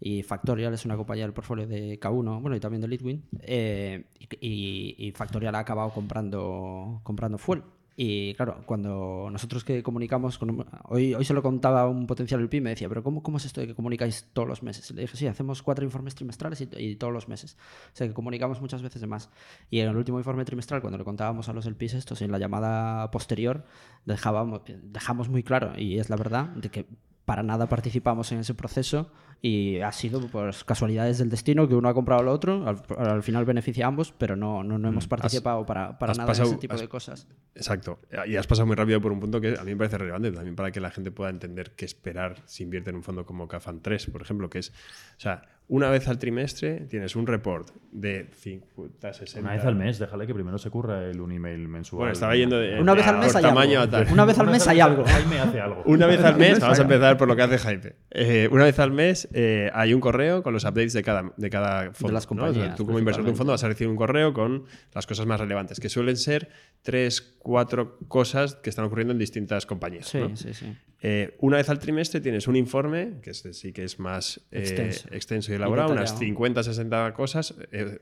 S2: y Factorial es una compañía del portfolio de K1, bueno, y también de Litwin, eh, y, y- y Factorial ha acabado comprando, comprando Fuel. Y claro, cuando nosotros que comunicamos, con, hoy, hoy se lo contaba un potencial LP, me decía, pero cómo, ¿cómo es esto de que comunicáis todos los meses? Le dije, sí, hacemos cuatro informes trimestrales y, y todos los meses. O sea, que comunicamos muchas veces de más. Y en el último informe trimestral, cuando le contábamos a los LPs estos, en la llamada posterior, dejábamos, dejamos muy claro, y es la verdad, de que para nada participamos en ese proceso y ha sido pues, casualidades del destino que uno ha comprado al otro, al, al final beneficia a ambos, pero no, no, no hemos participado para, para nada
S4: pasado-
S2: en ese tipo
S4: has-
S2: de cosas.
S4: Exacto. Y has pasado muy rápido por un punto que a mí me parece relevante también para que la gente pueda entender qué esperar si invierte en un fondo como Cafan 3, por ejemplo, que es, o sea, una vez al trimestre tienes un report de 50, 60...
S3: Una vez al mes, déjale que primero se curra el un email mensual.
S4: Bueno, estaba yendo de...
S2: Una vez al mes hay
S4: tamaño
S2: algo.
S4: a tal.
S2: Una vez al mes hay algo.
S3: Jaime hace algo.
S4: Una vez al mes, vamos a empezar por lo que hace Jaime. Eh, una vez al mes eh, hay un correo con los updates de cada, de cada fondo.
S2: las
S4: ¿no? O sea,
S2: compañías,
S4: tú como inversor de un fondo vas a recibir un correo con las cosas más relevantes, que suelen ser tres, cuatro cosas que están ocurriendo en distintas compañías.
S2: Sí,
S4: ¿no?
S2: sí, sí.
S4: Eh, una vez al trimestre tienes un informe, que este sí que es más eh,
S2: Extenso.
S4: extenso y elaborado, unas
S2: detallado.
S4: 50, 60 cosas,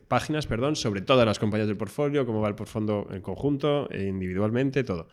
S4: páginas, perdón, sobre todas las compañías del portfolio, cómo va el portfolio en conjunto, individualmente, todo.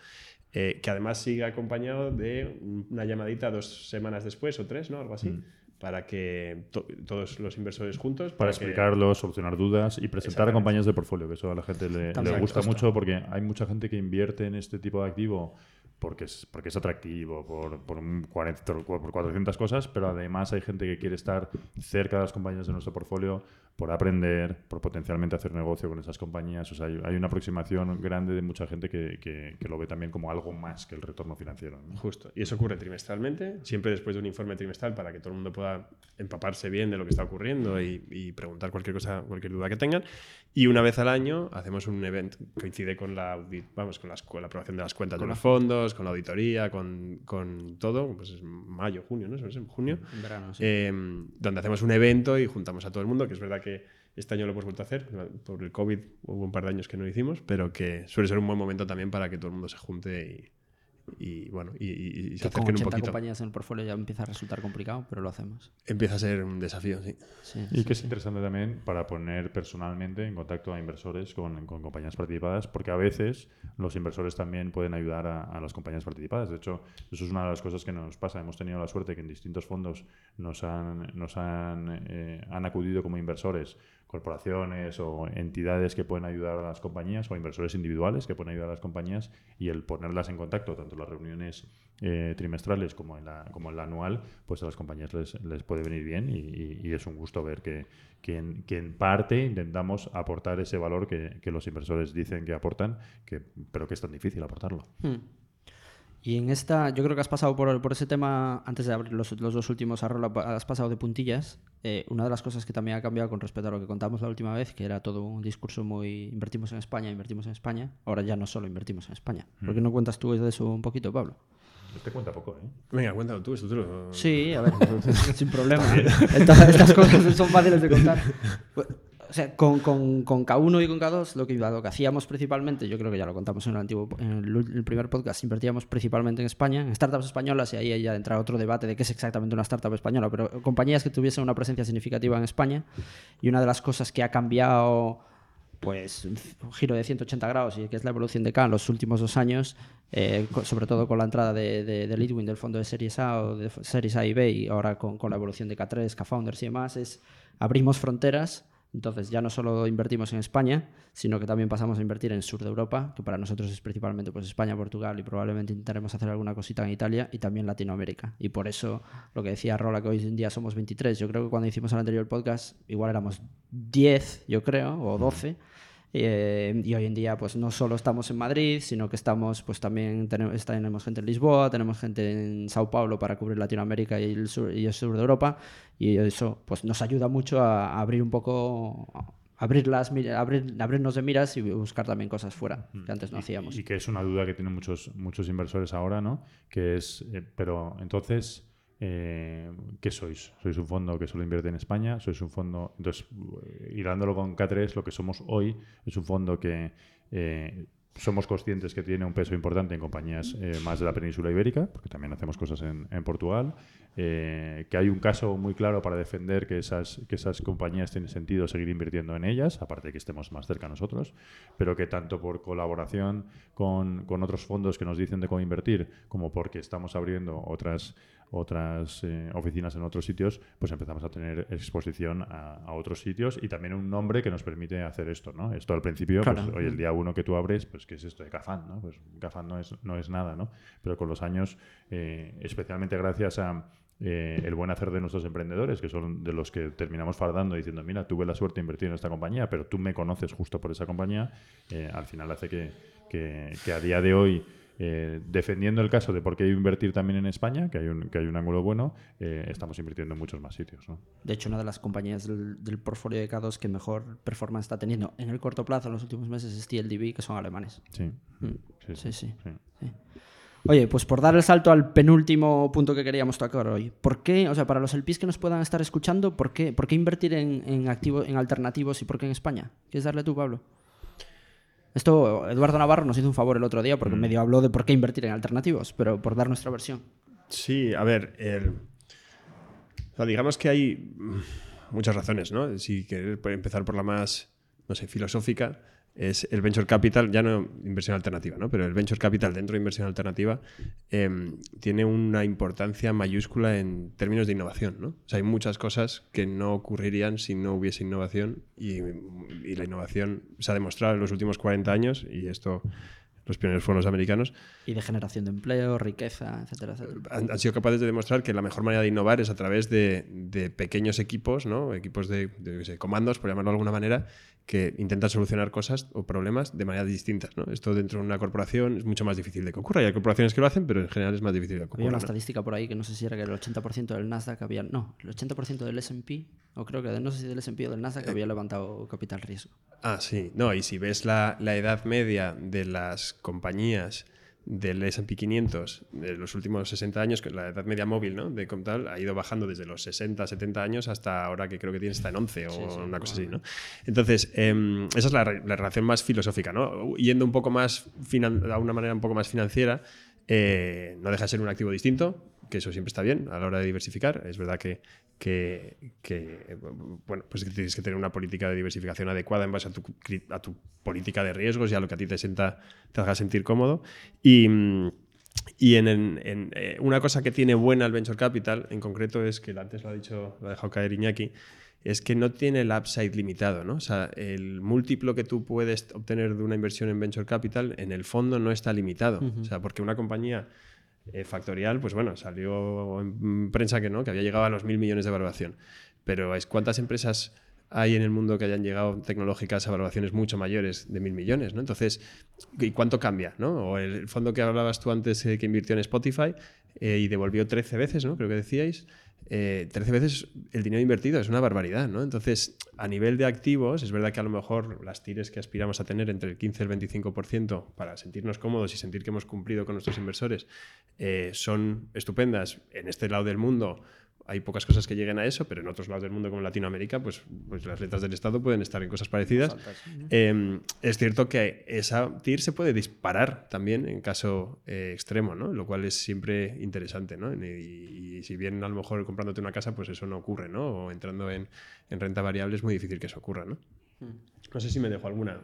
S4: Eh, que además sigue acompañado de una llamadita dos semanas después o tres, ¿no? Algo así,
S3: Mm.
S4: Para que to- todos los inversores juntos...
S3: Para
S4: que-
S3: explicarlo, solucionar dudas y presentar a compañías de portfolio, que eso a la gente le, gusta mucho porque hay mucha gente que invierte en este tipo de activo porque es, porque es atractivo, por, por, un 40 por 400 cosas, pero además hay gente que quiere estar cerca de las compañías de nuestro portfolio por aprender, por potencialmente hacer negocio con esas compañías. O sea, hay, una aproximación grande de mucha gente que, que- lo ve también como algo más que el retorno financiero.
S4: Justo. Y eso ocurre trimestralmente, siempre después de un informe trimestral para que todo el mundo pueda empaparse bien de lo que está ocurriendo y, y preguntar cualquier cosa, cualquier duda que tengan. Y una vez al año hacemos un evento, coincide con la, audit- vamos, con, las- con la aprobación de las cuentas de los fondos, con la auditoría, con, con todo, pues es mayo, junio, ¿no? Es en junio.
S2: En verano, sí.
S4: Eh, donde hacemos un evento y juntamos a todo el mundo, que es verdad que este año lo hemos vuelto a hacer, por el COVID hubo un par de años que no lo hicimos, pero que suele ser un buen momento también para que todo el mundo se junte y, y, bueno, y, y- y se
S2: que con
S4: acerquen
S2: 80
S4: un poquito.
S2: compañías en el portfolio ya empieza a resultar complicado, pero lo hacemos.
S4: Empieza a ser un desafío, sí.
S2: Sí,
S3: Y
S2: sí,
S3: que es
S2: sí.
S3: interesante también para poner personalmente en contacto a inversores con, con compañías participadas, porque a veces los inversores también pueden ayudar a, a las compañías participadas. De hecho, eso es una de las cosas que nos pasa. Hemos tenido la suerte que en distintos fondos nos han, nos han, eh, han acudido como inversores corporaciones o entidades que pueden ayudar a las compañías o inversores individuales que pueden ayudar a las compañías y el ponerlas en contacto, tanto en las reuniones eh, trimestrales como en, la, como en la anual, pues a las compañías les, les puede venir bien y, es un gusto ver que, que en parte intentamos aportar ese valor que, que los inversores dicen que aportan, que, pero que es tan difícil aportarlo.
S2: Hmm. Y en esta, yo creo que has pasado por, por ese tema, antes de abrir los, los dos últimos a Rola, has pasado de puntillas. Eh, una de las cosas que también ha cambiado con respecto a lo que contamos la última vez, que era todo un discurso muy invertimos en España, invertimos en España, ahora ya no solo invertimos en España. ¿Por qué no cuentas tú de eso un poquito, Pablo?
S3: Este cuenta poco, ¿eh?
S4: Venga, cuéntalo tú, esto tú lo...
S2: Sí, a ver, [laughs] sin problema. Estas, estas cosas son fáciles de contar. [laughs] Con, con, con K1 y con K2 lo que, lo que hacíamos principalmente, yo creo que ya lo contamos en el, antiguo, el, primer podcast, invertíamos principalmente en España, en startups españolas, y ahí ya entra otro debate de qué es exactamente una startup española, pero compañías que tuviesen una presencia significativa en España. Y una de las cosas que ha cambiado pues un giro de 180 grados y que es la evolución de K en los últimos dos años, eh, sobre todo con la entrada de, de, de Leadwin del fondo de Series A o de Series A y B y ahora con, con la evolución de K3, K-Founders y demás, es abrimos fronteras. Entonces ya no solo invertimos en España, sino que también pasamos a invertir en sur de Europa, que para nosotros es principalmente pues España, Portugal y probablemente intentaremos hacer alguna cosita en Italia y también Latinoamérica. Y por eso lo que decía Rola, que hoy en día somos 23, yo creo que cuando hicimos el anterior podcast igual éramos 10, yo creo, o 12. Eh, y hoy en día pues no solo estamos en Madrid, sino que estamos pues también tenemos, tenemos gente en Lisboa, tenemos gente en Sao Paulo para cubrir Latinoamérica y el sur, y el sur de Europa y eso pues nos ayuda mucho a, a abrir un poco abrir las abrir, abrirnos de miras y buscar también cosas fuera que antes no
S3: Y-
S2: hacíamos.
S3: Y, que es una duda que tienen muchos, muchos inversores ahora, ¿no? Que es, eh, pero entonces, eh, ¿qué sois? ¿Sois un fondo que solo invierte en España? ¿Sois un fondo, entonces, eh, hilándolo con K3, lo que somos hoy es un fondo que eh, somos conscientes que tiene un peso importante en compañías más de la península ibérica, porque también hacemos cosas en, Portugal, que hay un caso muy claro para defender que esas, que esas compañías tienen sentido seguir invirtiendo en ellas, aparte de que estemos más cerca nosotros, pero que tanto por colaboración con, con otros fondos que nos dicen de cómo invertir, como porque estamos abriendo otras otras eh, oficinas en otros sitios, pues empezamos a tener exposición a, a otros sitios y también un nombre que nos permite hacer esto, ¿no? Esto al principio,
S2: Claro.
S3: pues hoy el día uno que tú abres, pues ¿qué es esto de Cafán, no? Pues Cafán no es, no es nada, ¿no? Pero con los años, eh, especialmente gracias a eh, el buen hacer de nuestros emprendedores, que son de los que terminamos fardando diciendo, mira, tuve la suerte de invertir en esta compañía, pero tú me conoces justo por esa compañía, eh, al final hace que, que- que a día de hoy, eh, defendiendo el caso de por qué invertir también en España, que hay un, que hay un ángulo bueno, eh, estamos invirtiendo en muchos más sitios. ¿no?
S2: De hecho, una de las compañías del, del portfolio de K2 que mejor performance está teniendo en el corto plazo en los últimos meses es TLDB, que son alemanes.
S3: Sí,
S2: Mm,
S3: sí,
S2: sí, sí.
S3: sí.
S2: Oye, pues por dar el salto al penúltimo punto que queríamos tocar hoy, ¿por qué, o sea, para los LPs que nos puedan estar escuchando, ¿por qué, por qué invertir en, en, activo, en alternativos y por qué en España? ¿Quieres darle tú, Pablo? Esto, Eduardo Navarro nos hizo un favor el otro día porque medio habló de por qué invertir en alternativos, pero por dar nuestra versión.
S4: Sí, a ver, el- o sea, digamos que hay mm, muchas razones, ¿no? Si querer empezar por la más, no sé, filosófica, es el venture capital, ya no inversión alternativa, ¿no? Pero el venture capital dentro de inversión alternativa em, tiene una importancia mayúscula en términos de innovación, ¿no? O sea, hay muchas cosas que no ocurrirían si no hubiese innovación y, y la innovación se ha demostrado en los últimos 40 años y esto los pioneros fueron los americanos,
S2: Y de generación de empleo, riqueza, etcétera, etcétera.
S4: han, han sido capaces de demostrar que la mejor manera de innovar es a través de, de pequeños equipos, ¿no? equipos de, de, sé, comandos, por llamarlo de alguna manera, que intentan solucionar cosas o problemas de maneras distintas. ¿no? Esto dentro de una corporación es mucho más difícil de que ocurra. Y hay corporaciones que lo hacen, pero en general es más difícil de que
S2: Había
S4: ocurra.
S2: una
S4: ¿no?
S2: estadística por ahí que no sé si era que el 80% del Nasdaq había. No, el 80% del SP, o creo que no sé si del SP o del Nasdaq
S4: Eh.
S2: había levantado capital riesgo.
S4: Ah, sí. No, y si ves la, la edad media de las compañías del S&P 500 de los últimos 60 años, que la edad media móvil, ¿no? De como tal, ha ido bajando desde los 60, 70 años hasta ahora que creo que tiene está en 11 o una cosa así, ¿no? Entonces, em, esa es la, la relación más filosófica, ¿no? Yendo un poco más, a una manera un poco más financiera, eh, no deja de ser un activo distinto, que eso siempre está bien a la hora de diversificar. Es verdad que, que, que, bueno, pues que tienes que tener una política de diversificación adecuada en base a tu, cri- a tu política de riesgos y a lo que a ti te, sienta, te haga sentir cómodo. Y, y en, en- en, eh, una cosa que tiene buena el Venture Capital, en concreto, es que antes lo ha dicho, lo ha dejado caer Iñaki, es que no tiene el upside limitado, ¿no? O sea, el múltiplo que tú puedes obtener de una inversión en Venture Capital, en el fondo no está limitado. O sea, porque una compañía eh, factorial, pues bueno, salió en prensa que no, que había llegado a los mil millones de valoración. Pero es cuántas empresas hay en el mundo que hayan llegado tecnológicas a valoraciones mucho mayores de mil millones, ¿no? Entonces, ¿y cuánto cambia, no? O el fondo que hablabas tú antes eh, que invirtió en Spotify eh, y devolvió 13 veces, ¿no? Creo que decíais. Eh, 13 veces el dinero invertido es una barbaridad, ¿no? Entonces, a nivel de activos, es verdad que a lo mejor las tires que aspiramos a tener entre el 15 y el 25% para sentirnos cómodos y sentir que hemos cumplido con nuestros inversores eh, son estupendas en este lado del mundo hay pocas cosas que lleguen a eso, pero en otros lados del mundo como Latinoamérica, pues, pues las letras del Estado pueden estar en cosas parecidas. Eh, es cierto que esa TIR se puede disparar también en caso eh, extremo, ¿no? lo cual es siempre interesante. ¿no? Y, y, si bien a lo mejor comprándote una casa, pues eso no ocurre, ¿no? o entrando en, en renta variable es muy difícil que eso ocurra. ¿no? No sé si me dejo alguna.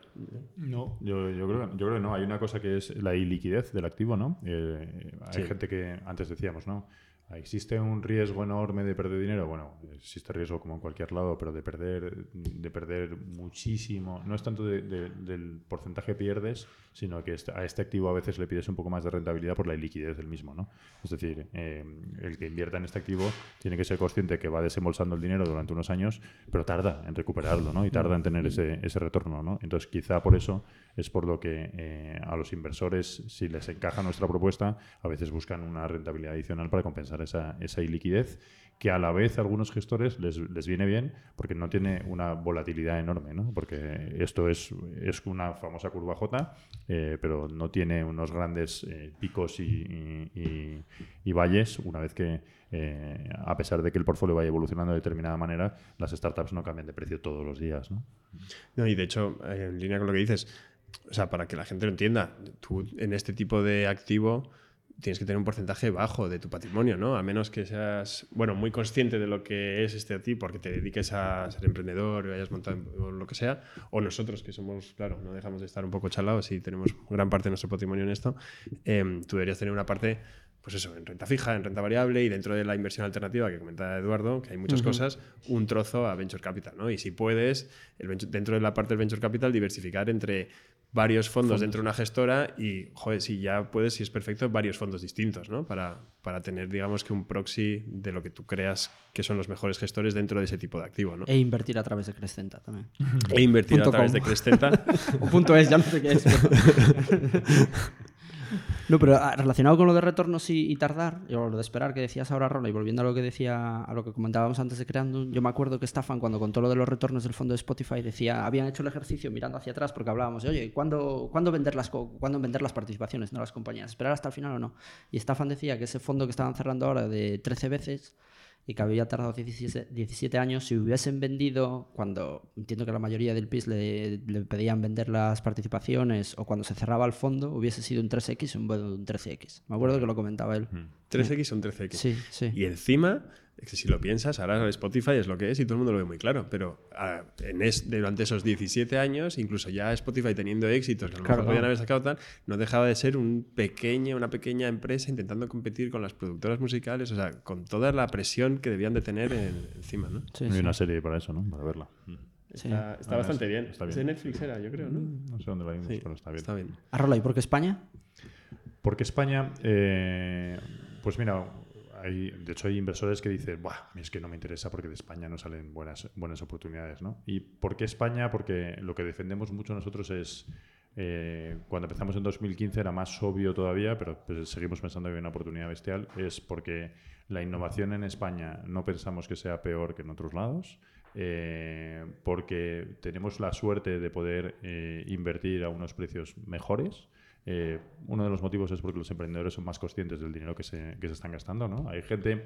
S3: No, yo, yo, creo, yo creo que no. Hay una cosa que es la iliquidez del activo, ¿no? Eh, hay
S4: Sí.
S3: gente que, antes decíamos, ¿no? ¿Existe un riesgo enorme de perder dinero? Bueno, existe riesgo como en cualquier lado, pero de perder, de perder muchísimo. No es tanto de- de- del porcentaje que pierdes, sino que este- a este activo a veces le pides un poco más de rentabilidad por la liquidez del mismo, ¿no? Es decir, eh, el que invierta en este activo tiene que ser consciente que va desembolsando el dinero durante unos años, pero tarda en recuperarlo, ¿no? Y tarda en tener ese, ese retorno, ¿no? Entonces, quizá por eso es por lo que eh, a los inversores, si les encaja nuestra propuesta, a veces buscan una rentabilidad adicional para compensar esa, esa iliquidez, que a la vez a algunos gestores les, les viene bien porque no tiene una volatilidad enorme, ¿no? Porque esto es, es una famosa curva J, eh, pero no tiene unos grandes eh, picos y, y- valles una vez que, eh, a pesar de que el portfolio vaya evolucionando de determinada manera, las startups no cambian de precio todos los días, ¿no?
S4: Y de hecho, en línea con lo que dices, o sea, para que la gente lo entienda, tú en este tipo de activo tienes que tener un porcentaje bajo de tu patrimonio, ¿no? A menos que seas, bueno, muy consciente de lo que es este activo, porque te dediques a ser emprendedor o hayas montado o lo que sea, o nosotros que somos, claro, no dejamos de estar un poco chalados y tenemos gran parte de nuestro patrimonio en esto, em, tú deberías tener una parte pues eso, en renta fija, en renta variable y dentro de la inversión alternativa que comentaba Eduardo, que hay muchas cosas, un trozo a venture capital, ¿no? Y si puedes, el venture- dentro de la parte del venture capital, diversificar entre varios fondos, dentro de una gestora y, joder, si ya puedes, si es perfecto, varios fondos distintos, ¿no? Para, para tener, digamos, que un proxy de lo que tú creas que son los mejores gestores dentro de ese tipo de activo, ¿no?
S2: E invertir a través de Crescenta también.
S4: E invertir a través
S2: com.
S4: de Crescenta. [laughs]
S2: o punto es, ya no sé qué es. pero- [laughs] no, pero ah, relacionado con lo de retornos y, y tardar, y lo de esperar que decías ahora, Rola, y volviendo a lo que decía, a lo que comentábamos antes de creando, yo me acuerdo que Staffan, cuando contó lo de los retornos del fondo de Spotify, decía, habían hecho el ejercicio mirando hacia atrás porque hablábamos de, oye, ¿cuándo, ¿cuándo, vender, las, co- ¿cuándo vender las participaciones, no las compañías? ¿Esperar hasta el final o no? Y Staffan decía que ese fondo que estaban cerrando ahora de 13 veces y que había tardado 17, 17 años, si hubiesen vendido, cuando entiendo que la mayoría del PIS le, le pedían vender las participaciones o cuando se cerraba el fondo, hubiese sido un 3X o un, un 13X. Me acuerdo que lo comentaba él.
S4: 3X o un 13X.
S2: Sí, sí.
S4: Y encima, si lo piensas, ahora Spotify es lo que es y todo el mundo lo ve muy claro, pero ah, en es, durante esos 17 años, incluso ya Spotify teniendo éxitos que a lo
S2: Claro,
S4: mejor podían haber sacado tal, no dejaba de ser un pequeña, una pequeña empresa intentando competir con las productoras musicales, o sea, con toda la presión que debían de tener en- encima, ¿no?
S2: Sí,
S3: Hay
S2: sí.
S3: una serie para eso, ¿no? Para verla.
S2: Sí.
S4: Está, está
S3: Ah,
S4: bastante bien.
S3: está
S4: Es de Netflix era, yo creo, ¿no?
S3: No sé dónde la vimos,
S4: Sí,
S3: pero está bien.
S4: Está bien.
S2: Ah, Rola, ¿y por qué España?
S3: Porque España, eh, pues mira, hay, de hecho hay inversores que dicen, Buah, es que no me interesa porque de España no salen buenas, buenas oportunidades, ¿no? ¿Y por qué España? Porque lo que defendemos mucho nosotros es, eh, cuando empezamos en 2015 era más obvio todavía, pero pues, seguimos pensando que hay una oportunidad bestial, es porque la innovación en España no pensamos que sea peor que en otros lados. eh, porque tenemos la suerte de poder eh, invertir a unos precios mejores. Eh, uno de los motivos es porque los emprendedores son más conscientes del dinero que se, que se están gastando. ¿no? Hay gente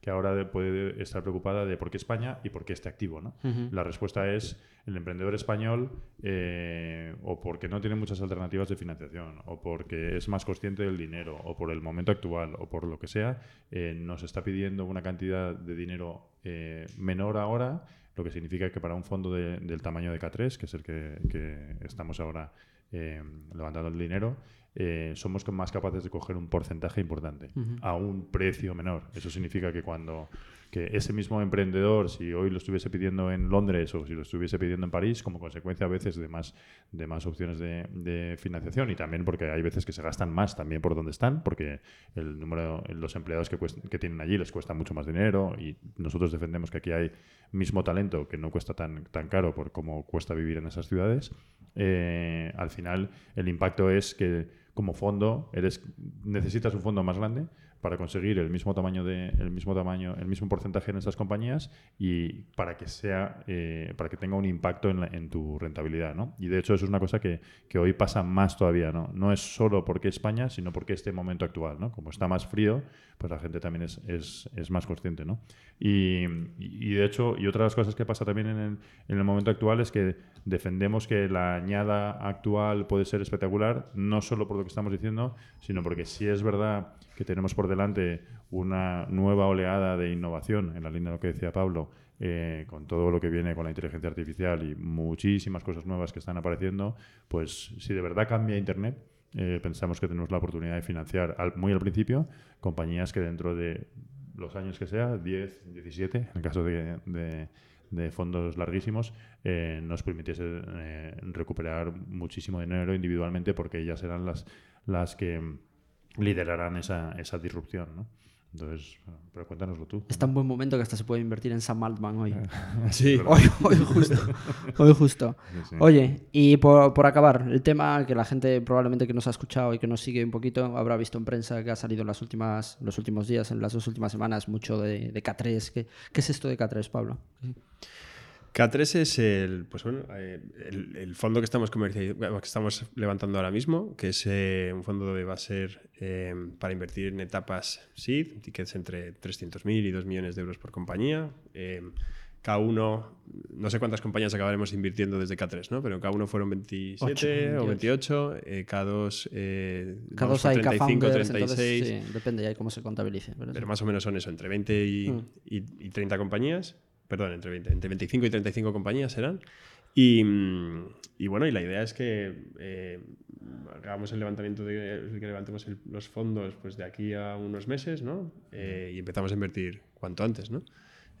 S3: que ahora de- puede estar preocupada de por qué España y por qué este activo. ¿no? La respuesta es el emprendedor español eh, o porque no tiene muchas alternativas de financiación o porque es más consciente del dinero o por el momento actual o por lo que sea, eh, nos está pidiendo una cantidad de dinero menor ahora, lo que significa que para un fondo de- del tamaño de K3, que es el que, que estamos ahora eh, levantando el dinero, eh, somos más capaces de coger un porcentaje importante a un precio menor. Eso significa que cuando que ese mismo emprendedor, si hoy lo estuviese pidiendo en Londres o si lo estuviese pidiendo en París, como consecuencia a veces de más, de más opciones de, financiación y también porque hay veces que se gastan más también por donde están, porque el número, los empleados que, que tienen allí les cuesta mucho más dinero y nosotros defendemos que aquí hay mismo talento que no cuesta tan, tan caro por como cuesta vivir en esas ciudades. Eh, al final el impacto es que como fondo eres necesitas un fondo más grande para conseguir el mismo tamaño de el mismo tamaño el mismo porcentaje en estas compañías y para que sea eh, para que tenga un impacto en, en, tu rentabilidad ¿no? y de hecho eso es una cosa que, que, hoy pasa más todavía no no es solo porque España sino porque este momento actual no como está más frío pues la gente también es, es, es más consciente no y, y, de hecho y otra de las cosas que pasa también en el, en el momento actual es que defendemos que la añada actual puede ser espectacular no solo por lo que estamos diciendo sino porque si es verdad que tenemos por delante una nueva oleada de innovación, en la línea de lo que decía Pablo, eh, con todo lo que viene con la inteligencia artificial y muchísimas cosas nuevas que están apareciendo, pues si de verdad cambia Internet, eh, pensamos que tenemos la oportunidad de financiar muy al principio compañías que dentro de los años que sea, 10, 17, en el caso de, fondos larguísimos, eh, nos permitiese recuperar muchísimo dinero individualmente porque ellas serán las, las que liderarán esa, esa disrupción, ¿no? Entonces, pero cuéntanoslo tú.
S2: Es tan buen momento que hasta se puede invertir en Sam Altman hoy. [laughs]
S4: sí,
S2: hoy, hoy, justo. Hoy justo. Oye, y por, por, acabar, el tema que la gente probablemente que nos ha escuchado y que nos sigue un poquito habrá visto en prensa que ha salido en las últimas, los últimos días, en las dos últimas semanas, mucho de, de K3. ¿Qué, ¿Qué, es esto de K3, Pablo?
S4: K3 es el, pues bueno, eh, el, fondo que estamos, que estamos levantando ahora mismo, que es eh, un fondo que va a ser eh, para invertir en etapas SEED, tickets entre 300.000 y 2 millones de euros por compañía. K1, no sé cuántas compañías acabaremos invirtiendo desde K3, ¿no? Pero K1 fueron 27 o 28, K2,
S2: K2 hay 35, 36. sí, depende ya cómo se contabilice.
S4: Pero, más o menos son eso, entre 20 y, mm. y 30 compañías perdón, entre, 20, entre 25 y 35 compañías serán. Y, y, bueno, y la idea es que eh, hagamos el levantamiento de que levantemos los fondos pues de aquí a unos meses, ¿no? Eh, y empezamos a invertir cuanto antes, ¿no?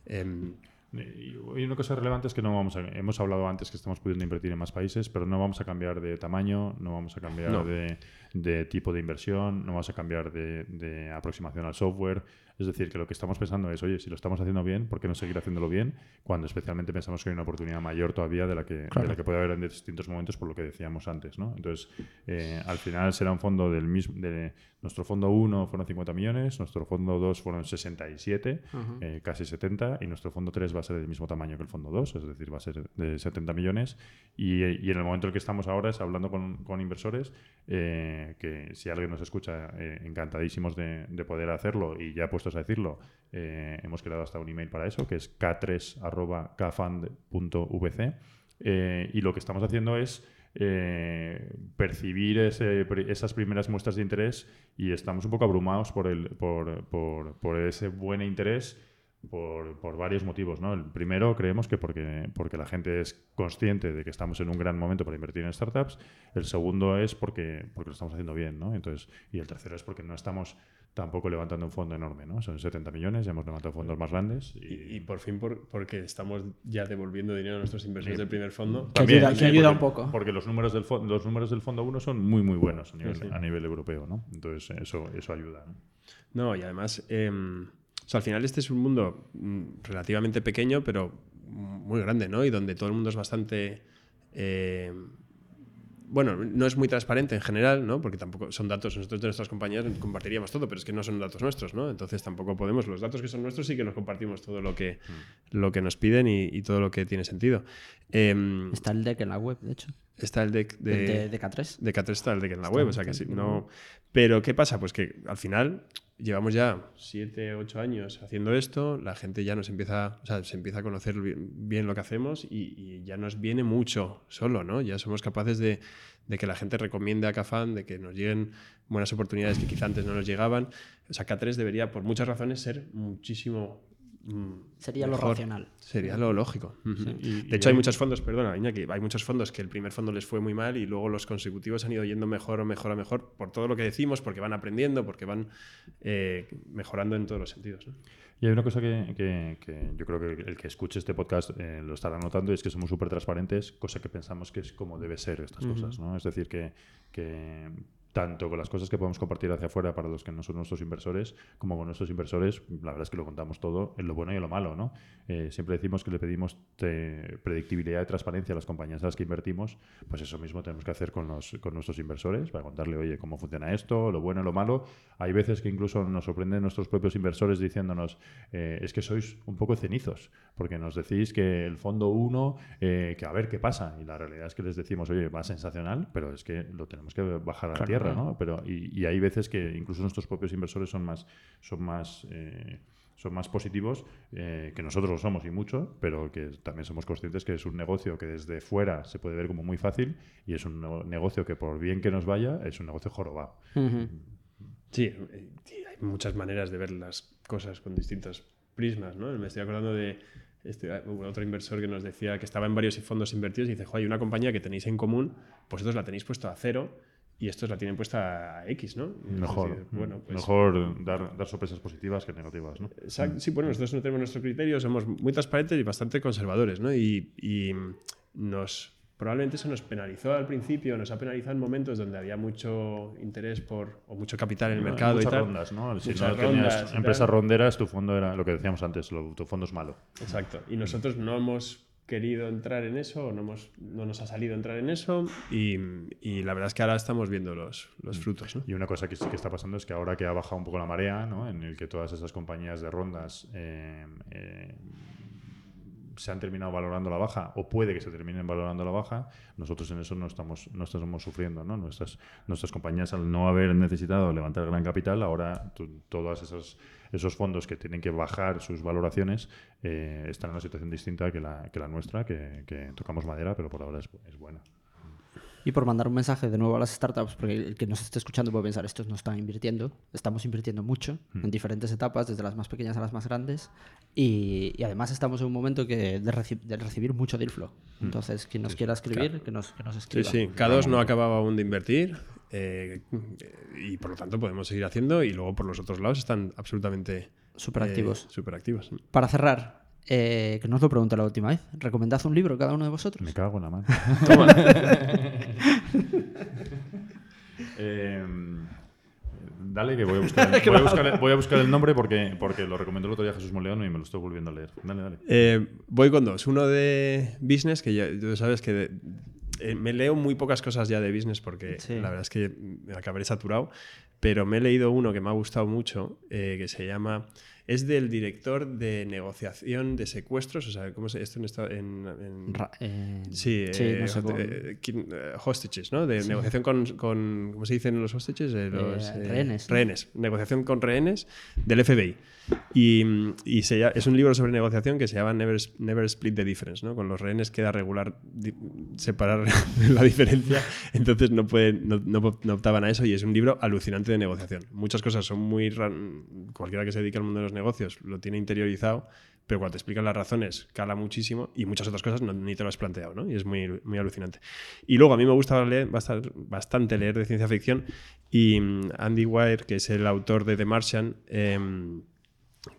S3: Em, y una cosa relevante es que no vamos a, hemos hablado antes que estamos pudiendo invertir en más países, pero no vamos a cambiar de tamaño, no vamos a cambiar de, de, tipo de inversión, no vamos a cambiar de, de, aproximación al software. Es decir, que lo que estamos pensando es, oye, si lo estamos haciendo bien, ¿por qué no seguir haciéndolo bien? Cuando especialmente pensamos que hay una oportunidad mayor todavía de la que, de la que puede haber en distintos momentos, por lo que decíamos antes. ¿no? Entonces, eh, al final será un fondo del mismo. De, nuestro fondo 1 fueron 50 millones, nuestro fondo 2 fueron 67, eh, casi 70, y nuestro fondo 3 va a ser del mismo tamaño que el fondo 2, es decir, va a ser de 70 millones. Y, y en el momento en el que estamos ahora es hablando con, con inversores, eh, que si alguien nos escucha, encantadísimos de, de poder hacerlo y ya puestos a decirlo, eh, hemos creado hasta un email para eso, que es k3.kfund.vc. Eh, y lo que estamos haciendo es eh, percibir esas primeras muestras de interés y estamos un poco abrumados por ese buen interés por, por, varios motivos. ¿no? El primero, creemos que porque, porque la gente es consciente de que estamos en un gran momento para invertir en startups. El segundo es porque, porque lo estamos haciendo bien. ¿no? Entonces, y el tercero es porque no estamos tampoco levantando un fondo enorme, ¿no? Son 70 millones, ya hemos levantado fondos más grandes.
S4: Y, por fin por, porque estamos ya devolviendo dinero a nuestros inversores del primer fondo.
S2: Que ayuda, ayuda un poco.
S3: Porque los números del, los números del fondo 1 son muy, muy buenos a nivel, europeo, ¿no? Entonces eso, eso ayuda.
S4: No, y además, al final este es un mundo mm, relativamente pequeño, pero muy grande, ¿no? Y donde todo el mundo es bastante... Eh, bueno, no es muy transparente en general, ¿no? Porque tampoco son datos, nosotros de nuestras compañías compartiríamos todo, pero es que no son datos nuestros, ¿no? Entonces tampoco podemos, los datos que son nuestros sí que nos compartimos todo lo que, mm. lo que nos piden y, todo lo que tiene sentido.
S2: Em, está el deck en la web, de hecho.
S4: Está el deck
S2: de, de, K3.
S4: De K3 está el deck en la web, o sea que sí, no... Pero ¿qué pasa? Pues que al final llevamos ya 7, 8 años haciendo esto, la gente ya nos empieza, o sea, se empieza a conocer bien, lo que hacemos y, ya nos viene mucho solo, ¿no? Ya somos capaces de, que la gente recomiende a Cafán, de que nos lleguen buenas oportunidades que quizá antes no nos llegaban. O sea, K3 debería, por muchas razones, ser muchísimo
S2: Sería lo racional.
S4: Sería lo lógico.
S3: Y-
S4: de
S3: y
S4: hecho, hay muchos fondos, perdona, Iñaki, hay muchos fondos que el primer fondo les fue muy mal y luego los consecutivos han ido yendo mejor o mejor o mejor por todo lo que decimos, porque van aprendiendo, porque van eh, mejorando en todos los sentidos. ¿no?
S3: Y hay una cosa que, que- que yo creo que el que escuche este podcast eh, lo estará notando y es que somos súper transparentes, cosa que pensamos que es como debe ser estas cosas, ¿no? Es decir, que, que tanto con las cosas que podemos compartir hacia afuera para los que no son nuestros inversores, como con nuestros inversores, la verdad es que lo contamos todo en lo bueno y en lo malo, ¿no? Eh, siempre decimos que le pedimos te- predictibilidad y transparencia a las compañías a las que invertimos, pues eso mismo tenemos que hacer con, los, con nuestros inversores, para contarle, oye, cómo funciona esto, lo bueno y lo malo. Hay veces que incluso nos sorprenden nuestros propios inversores diciéndonos, eh, es que sois un poco cenizos, porque nos decís que el fondo 1, que a ver qué pasa, y la realidad es que les decimos, oye, va sensacional, pero es que lo tenemos que bajar a la tierra, ¿no? Pero, y, y hay veces que incluso nuestros propios inversores son más, son más, eh, son más positivos eh, que nosotros lo somos y mucho, pero que también somos conscientes que es un negocio que desde fuera se puede ver como muy fácil y es un nego- negocio que por bien que nos vaya, es un negocio jorobado.
S4: Sí, eh, sí, hay muchas maneras de ver las cosas con distintos prismas, ¿no? Me estoy acordando de este, hubo otro inversor que nos decía que estaba en varios fondos invertidos y dice, "Jo, hay una compañía que tenéis en común, vosotros la tenéis puesta a cero y estos la tienen puesta a X, ¿no?
S3: Mejor,
S4: bueno, pues,
S3: mejor dar, dar sorpresas positivas que negativas, ¿no?
S4: Exacto. Sí, bueno, nosotros no tenemos nuestro criterio, somos muy transparentes y bastante conservadores, ¿no? Y, y nos probablemente eso nos penalizó al principio, nos ha penalizado en momentos donde había mucho interés por o mucho capital en el mercado
S3: Muchas
S4: y tal.
S3: rondas, ¿no? Si
S4: Muchas
S3: no tenías empresas ronderas, tu fondo era lo que decíamos antes, lo- tu fondo es malo.
S4: Exacto. Y nosotros no hemos querido entrar en eso, o no, hemos, no nos ha salido entrar en eso y, y la verdad es que ahora estamos viendo los, los frutos, ¿no?
S3: Y una cosa que sí que está pasando es que ahora que ha bajado un poco la marea, ¿no? en el que todas esas compañías de rondas eh, eh, se han terminado valorando la baja o puede que se terminen valorando la baja, nosotros en eso no estamos, no estamos sufriendo. ¿no? Nuestras, nuestras compañías, al no haber necesitado levantar gran capital, ahora todos esos, esos fondos que tienen que bajar sus valoraciones eh, están en una situación distinta que la, que la nuestra, que, que tocamos madera, pero por ahora es, es buena.
S2: Y por mandar un mensaje de nuevo a las startups, porque el que nos esté escuchando puede pensar, estos no están invirtiendo, estamos invirtiendo mucho en diferentes etapas, desde las más pequeñas a las más grandes, y, y además estamos en un momento que de, reci- de recibir mucho deal flow. Entonces, quien nos quiera escribir, que, nos, que nos
S4: Sí,
S2: escriba.
S4: sí. K2 no acababa aún de invertir eh, y por lo tanto podemos seguir haciendo y luego por los otros lados están absolutamente
S2: Superactivos.
S4: eh, superactivos.
S2: Para cerrar, eh, que no os lo pregunté la última vez, ¿recomendad un libro cada uno de vosotros?
S3: Me cago en la mano. [laughs] [laughs] Eh, dale, que voy a [laughs] buscar, voy a buscar, voy a buscar el nombre porque, porque lo recomendó el otro día Jesús Moleón y me lo estoy volviendo a leer. Dale, dale.
S4: Eh, voy con dos. Uno de business, que ya, tú sabes que de- eh, me leo muy pocas cosas ya de business porque
S2: Sí.
S4: la verdad es que me acabaré saturado, pero me he leído uno que me ha gustado mucho, eh, que se llama... Es del director de negociación de secuestros, o sea, ¿cómo se esto en, esta- en- en-
S2: Ra- eh,
S4: Sí,
S2: sí,
S4: eh,
S2: no sé
S4: eh, eh, hostages, ¿no? De negociación con, con- ¿Cómo se dicen los hostages? Eh, los,
S2: Eh, rehenes, ¿no?
S4: Rehenes. Negociación con rehenes del FBI. Y, y se es un libro sobre negociación que se llama Never, Never Split the Difference, ¿no? Con los rehenes queda regular di- separar [laughs] la diferencia, entonces no, pueden, no, no- no optaban a eso y es un libro alucinante de negociación. Muchas cosas son muy... ra- Cualquiera que se dedique al mundo de los negocios lo tiene interiorizado, pero cuando te explican las razones cala muchísimo y muchas otras cosas no, ni te lo has planteado, ¿no? Y es muy, muy alucinante. Y luego a mí me gusta leer, bastante, leer de ciencia ficción y mm, Andy Weir, que es el autor de The Martian, em,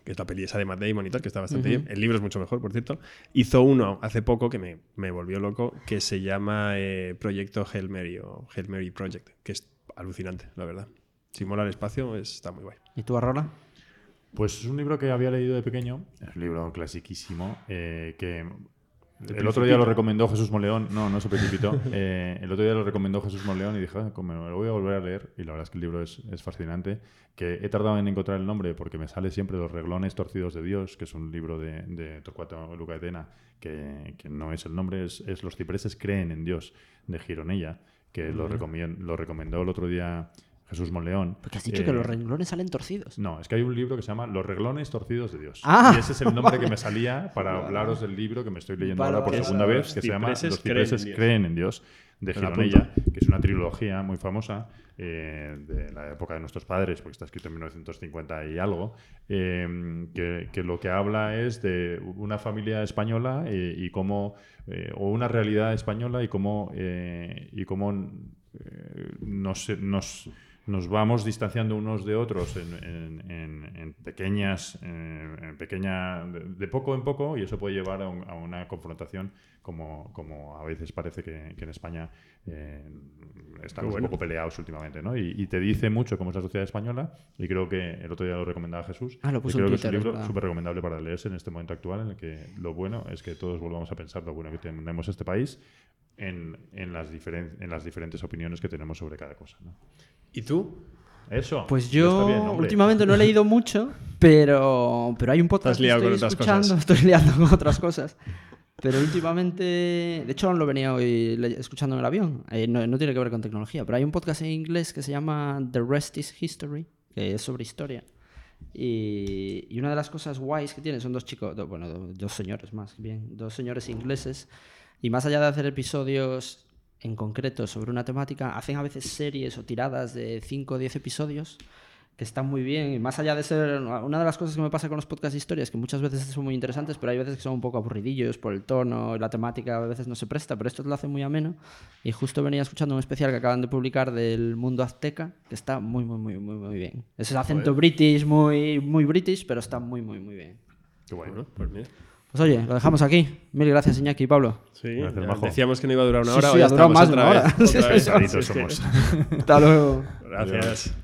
S4: que es la peli esa de Matt Damon y tal, que está bastante bien. El libro es mucho mejor, por cierto. Hizo uno hace poco que me, me volvió loco, que se llama eh, Proyecto Hail Mary o Hail Mary Project, que es alucinante, la verdad. Si mola el espacio, es- está muy guay.
S2: ¿Y tú, Arrola?
S3: Pues es un libro que había leído de pequeño, es un libro clasiquísimo, eh, que el otro día lo recomendó Jesús Moleón, no, no se precipitó, [laughs] eh, el otro día lo recomendó Jesús Moleón y dije, "Ah, como me lo voy a volver a leer, y la verdad es que el libro es, es fascinante, que he tardado en encontrar el nombre porque me sale siempre Los reglones torcidos de Dios, que es un libro de, de Torcuato Luca Etena, que, que no es el nombre, es, es Los cipreses creen en Dios, de Gironella, que lo, recomien- lo recomendó el otro día Jesús Monleón.
S2: Porque has dicho que
S3: eh,
S2: los renglones salen torcidos.
S3: No, es que hay un libro que se llama Los reglones torcidos de Dios.
S2: Ah.
S3: Y ese es el nombre que me salía para hablaros del libro que me estoy leyendo
S2: Vale,
S3: ahora por segunda vez, que se llama Los
S4: Cipreses creen
S3: creen
S4: en
S3: Dios, de Gironella, que es una trilogía muy famosa eh, de la época de nuestros padres, porque está escrito en 1950 y algo, eh, que, que lo que habla es de una familia española eh, y cómo, eh, o una realidad española y cómo, eh, y cómo eh, nos, nos, nos vamos distanciando unos de otros en, en- en- en pequeñas, eh, pequeña, de, poco en poco, y eso puede llevar a, un- a una confrontación como, como a veces parece que en España eh, estamos
S4: bueno.
S3: un poco peleados últimamente, ¿no? Y, y te dice mucho cómo es la sociedad española, y creo que el otro día lo recomendaba Jesús,
S2: Ah, lo
S3: y
S2: puso en
S3: creo que es un
S2: Twitter,
S3: libro súper recomendable para leerse en este momento actual, en el que lo bueno es que todos volvamos a pensar lo bueno que tenemos este país en, en las, diferen- en las diferentes opiniones que tenemos sobre cada cosa. ¿no?
S4: ¿Y tú?
S3: Eso.
S2: Pues yo
S3: bien,
S2: últimamente no he leído mucho, pero, pero hay un podcast
S4: Estás liado
S2: que
S4: con
S2: estoy
S4: otras
S2: escuchando,
S4: cosas. [laughs]
S2: estoy liando con otras cosas. Pero últimamente, de hecho lo venía hoy escuchando en el avión, Eh, no, no tiene que ver con tecnología, pero hay un podcast en inglés que se llama The Rest is History, que es sobre historia. Y, y una de las cosas guays que tiene son dos chicos, do- bueno, do- dos señores más bien, dos señores ingleses. Y más allá de hacer episodios en concreto sobre una temática, hacen a veces series o tiradas de 5 o 10 episodios que están muy bien. Y más allá de ser. Una de las cosas que me pasa con los podcasts de historias, que muchas veces son muy interesantes, pero hay veces que son un poco aburridillos por el tono, la temática a veces no se presta, pero esto lo hace muy ameno. Y justo venía escuchando un especial que acaban de publicar del mundo azteca, que está muy, muy, muy, muy, muy bien. Es el acento british, muy, muy british, pero está muy, muy, muy bien.
S3: Qué.
S4: Bueno, pues mira.
S2: Pues oye, lo dejamos aquí. Mil gracias, Iñaki y Pablo.
S4: Sí,
S3: Gracias,
S4: decíamos que no iba a durar una
S2: Sí,
S4: hora.
S2: sí,
S4: ya
S2: ha durado más de una
S4: vez,
S2: hora. [laughs]
S4: otra vez.
S3: Somos.
S2: Hasta luego.
S4: Gracias.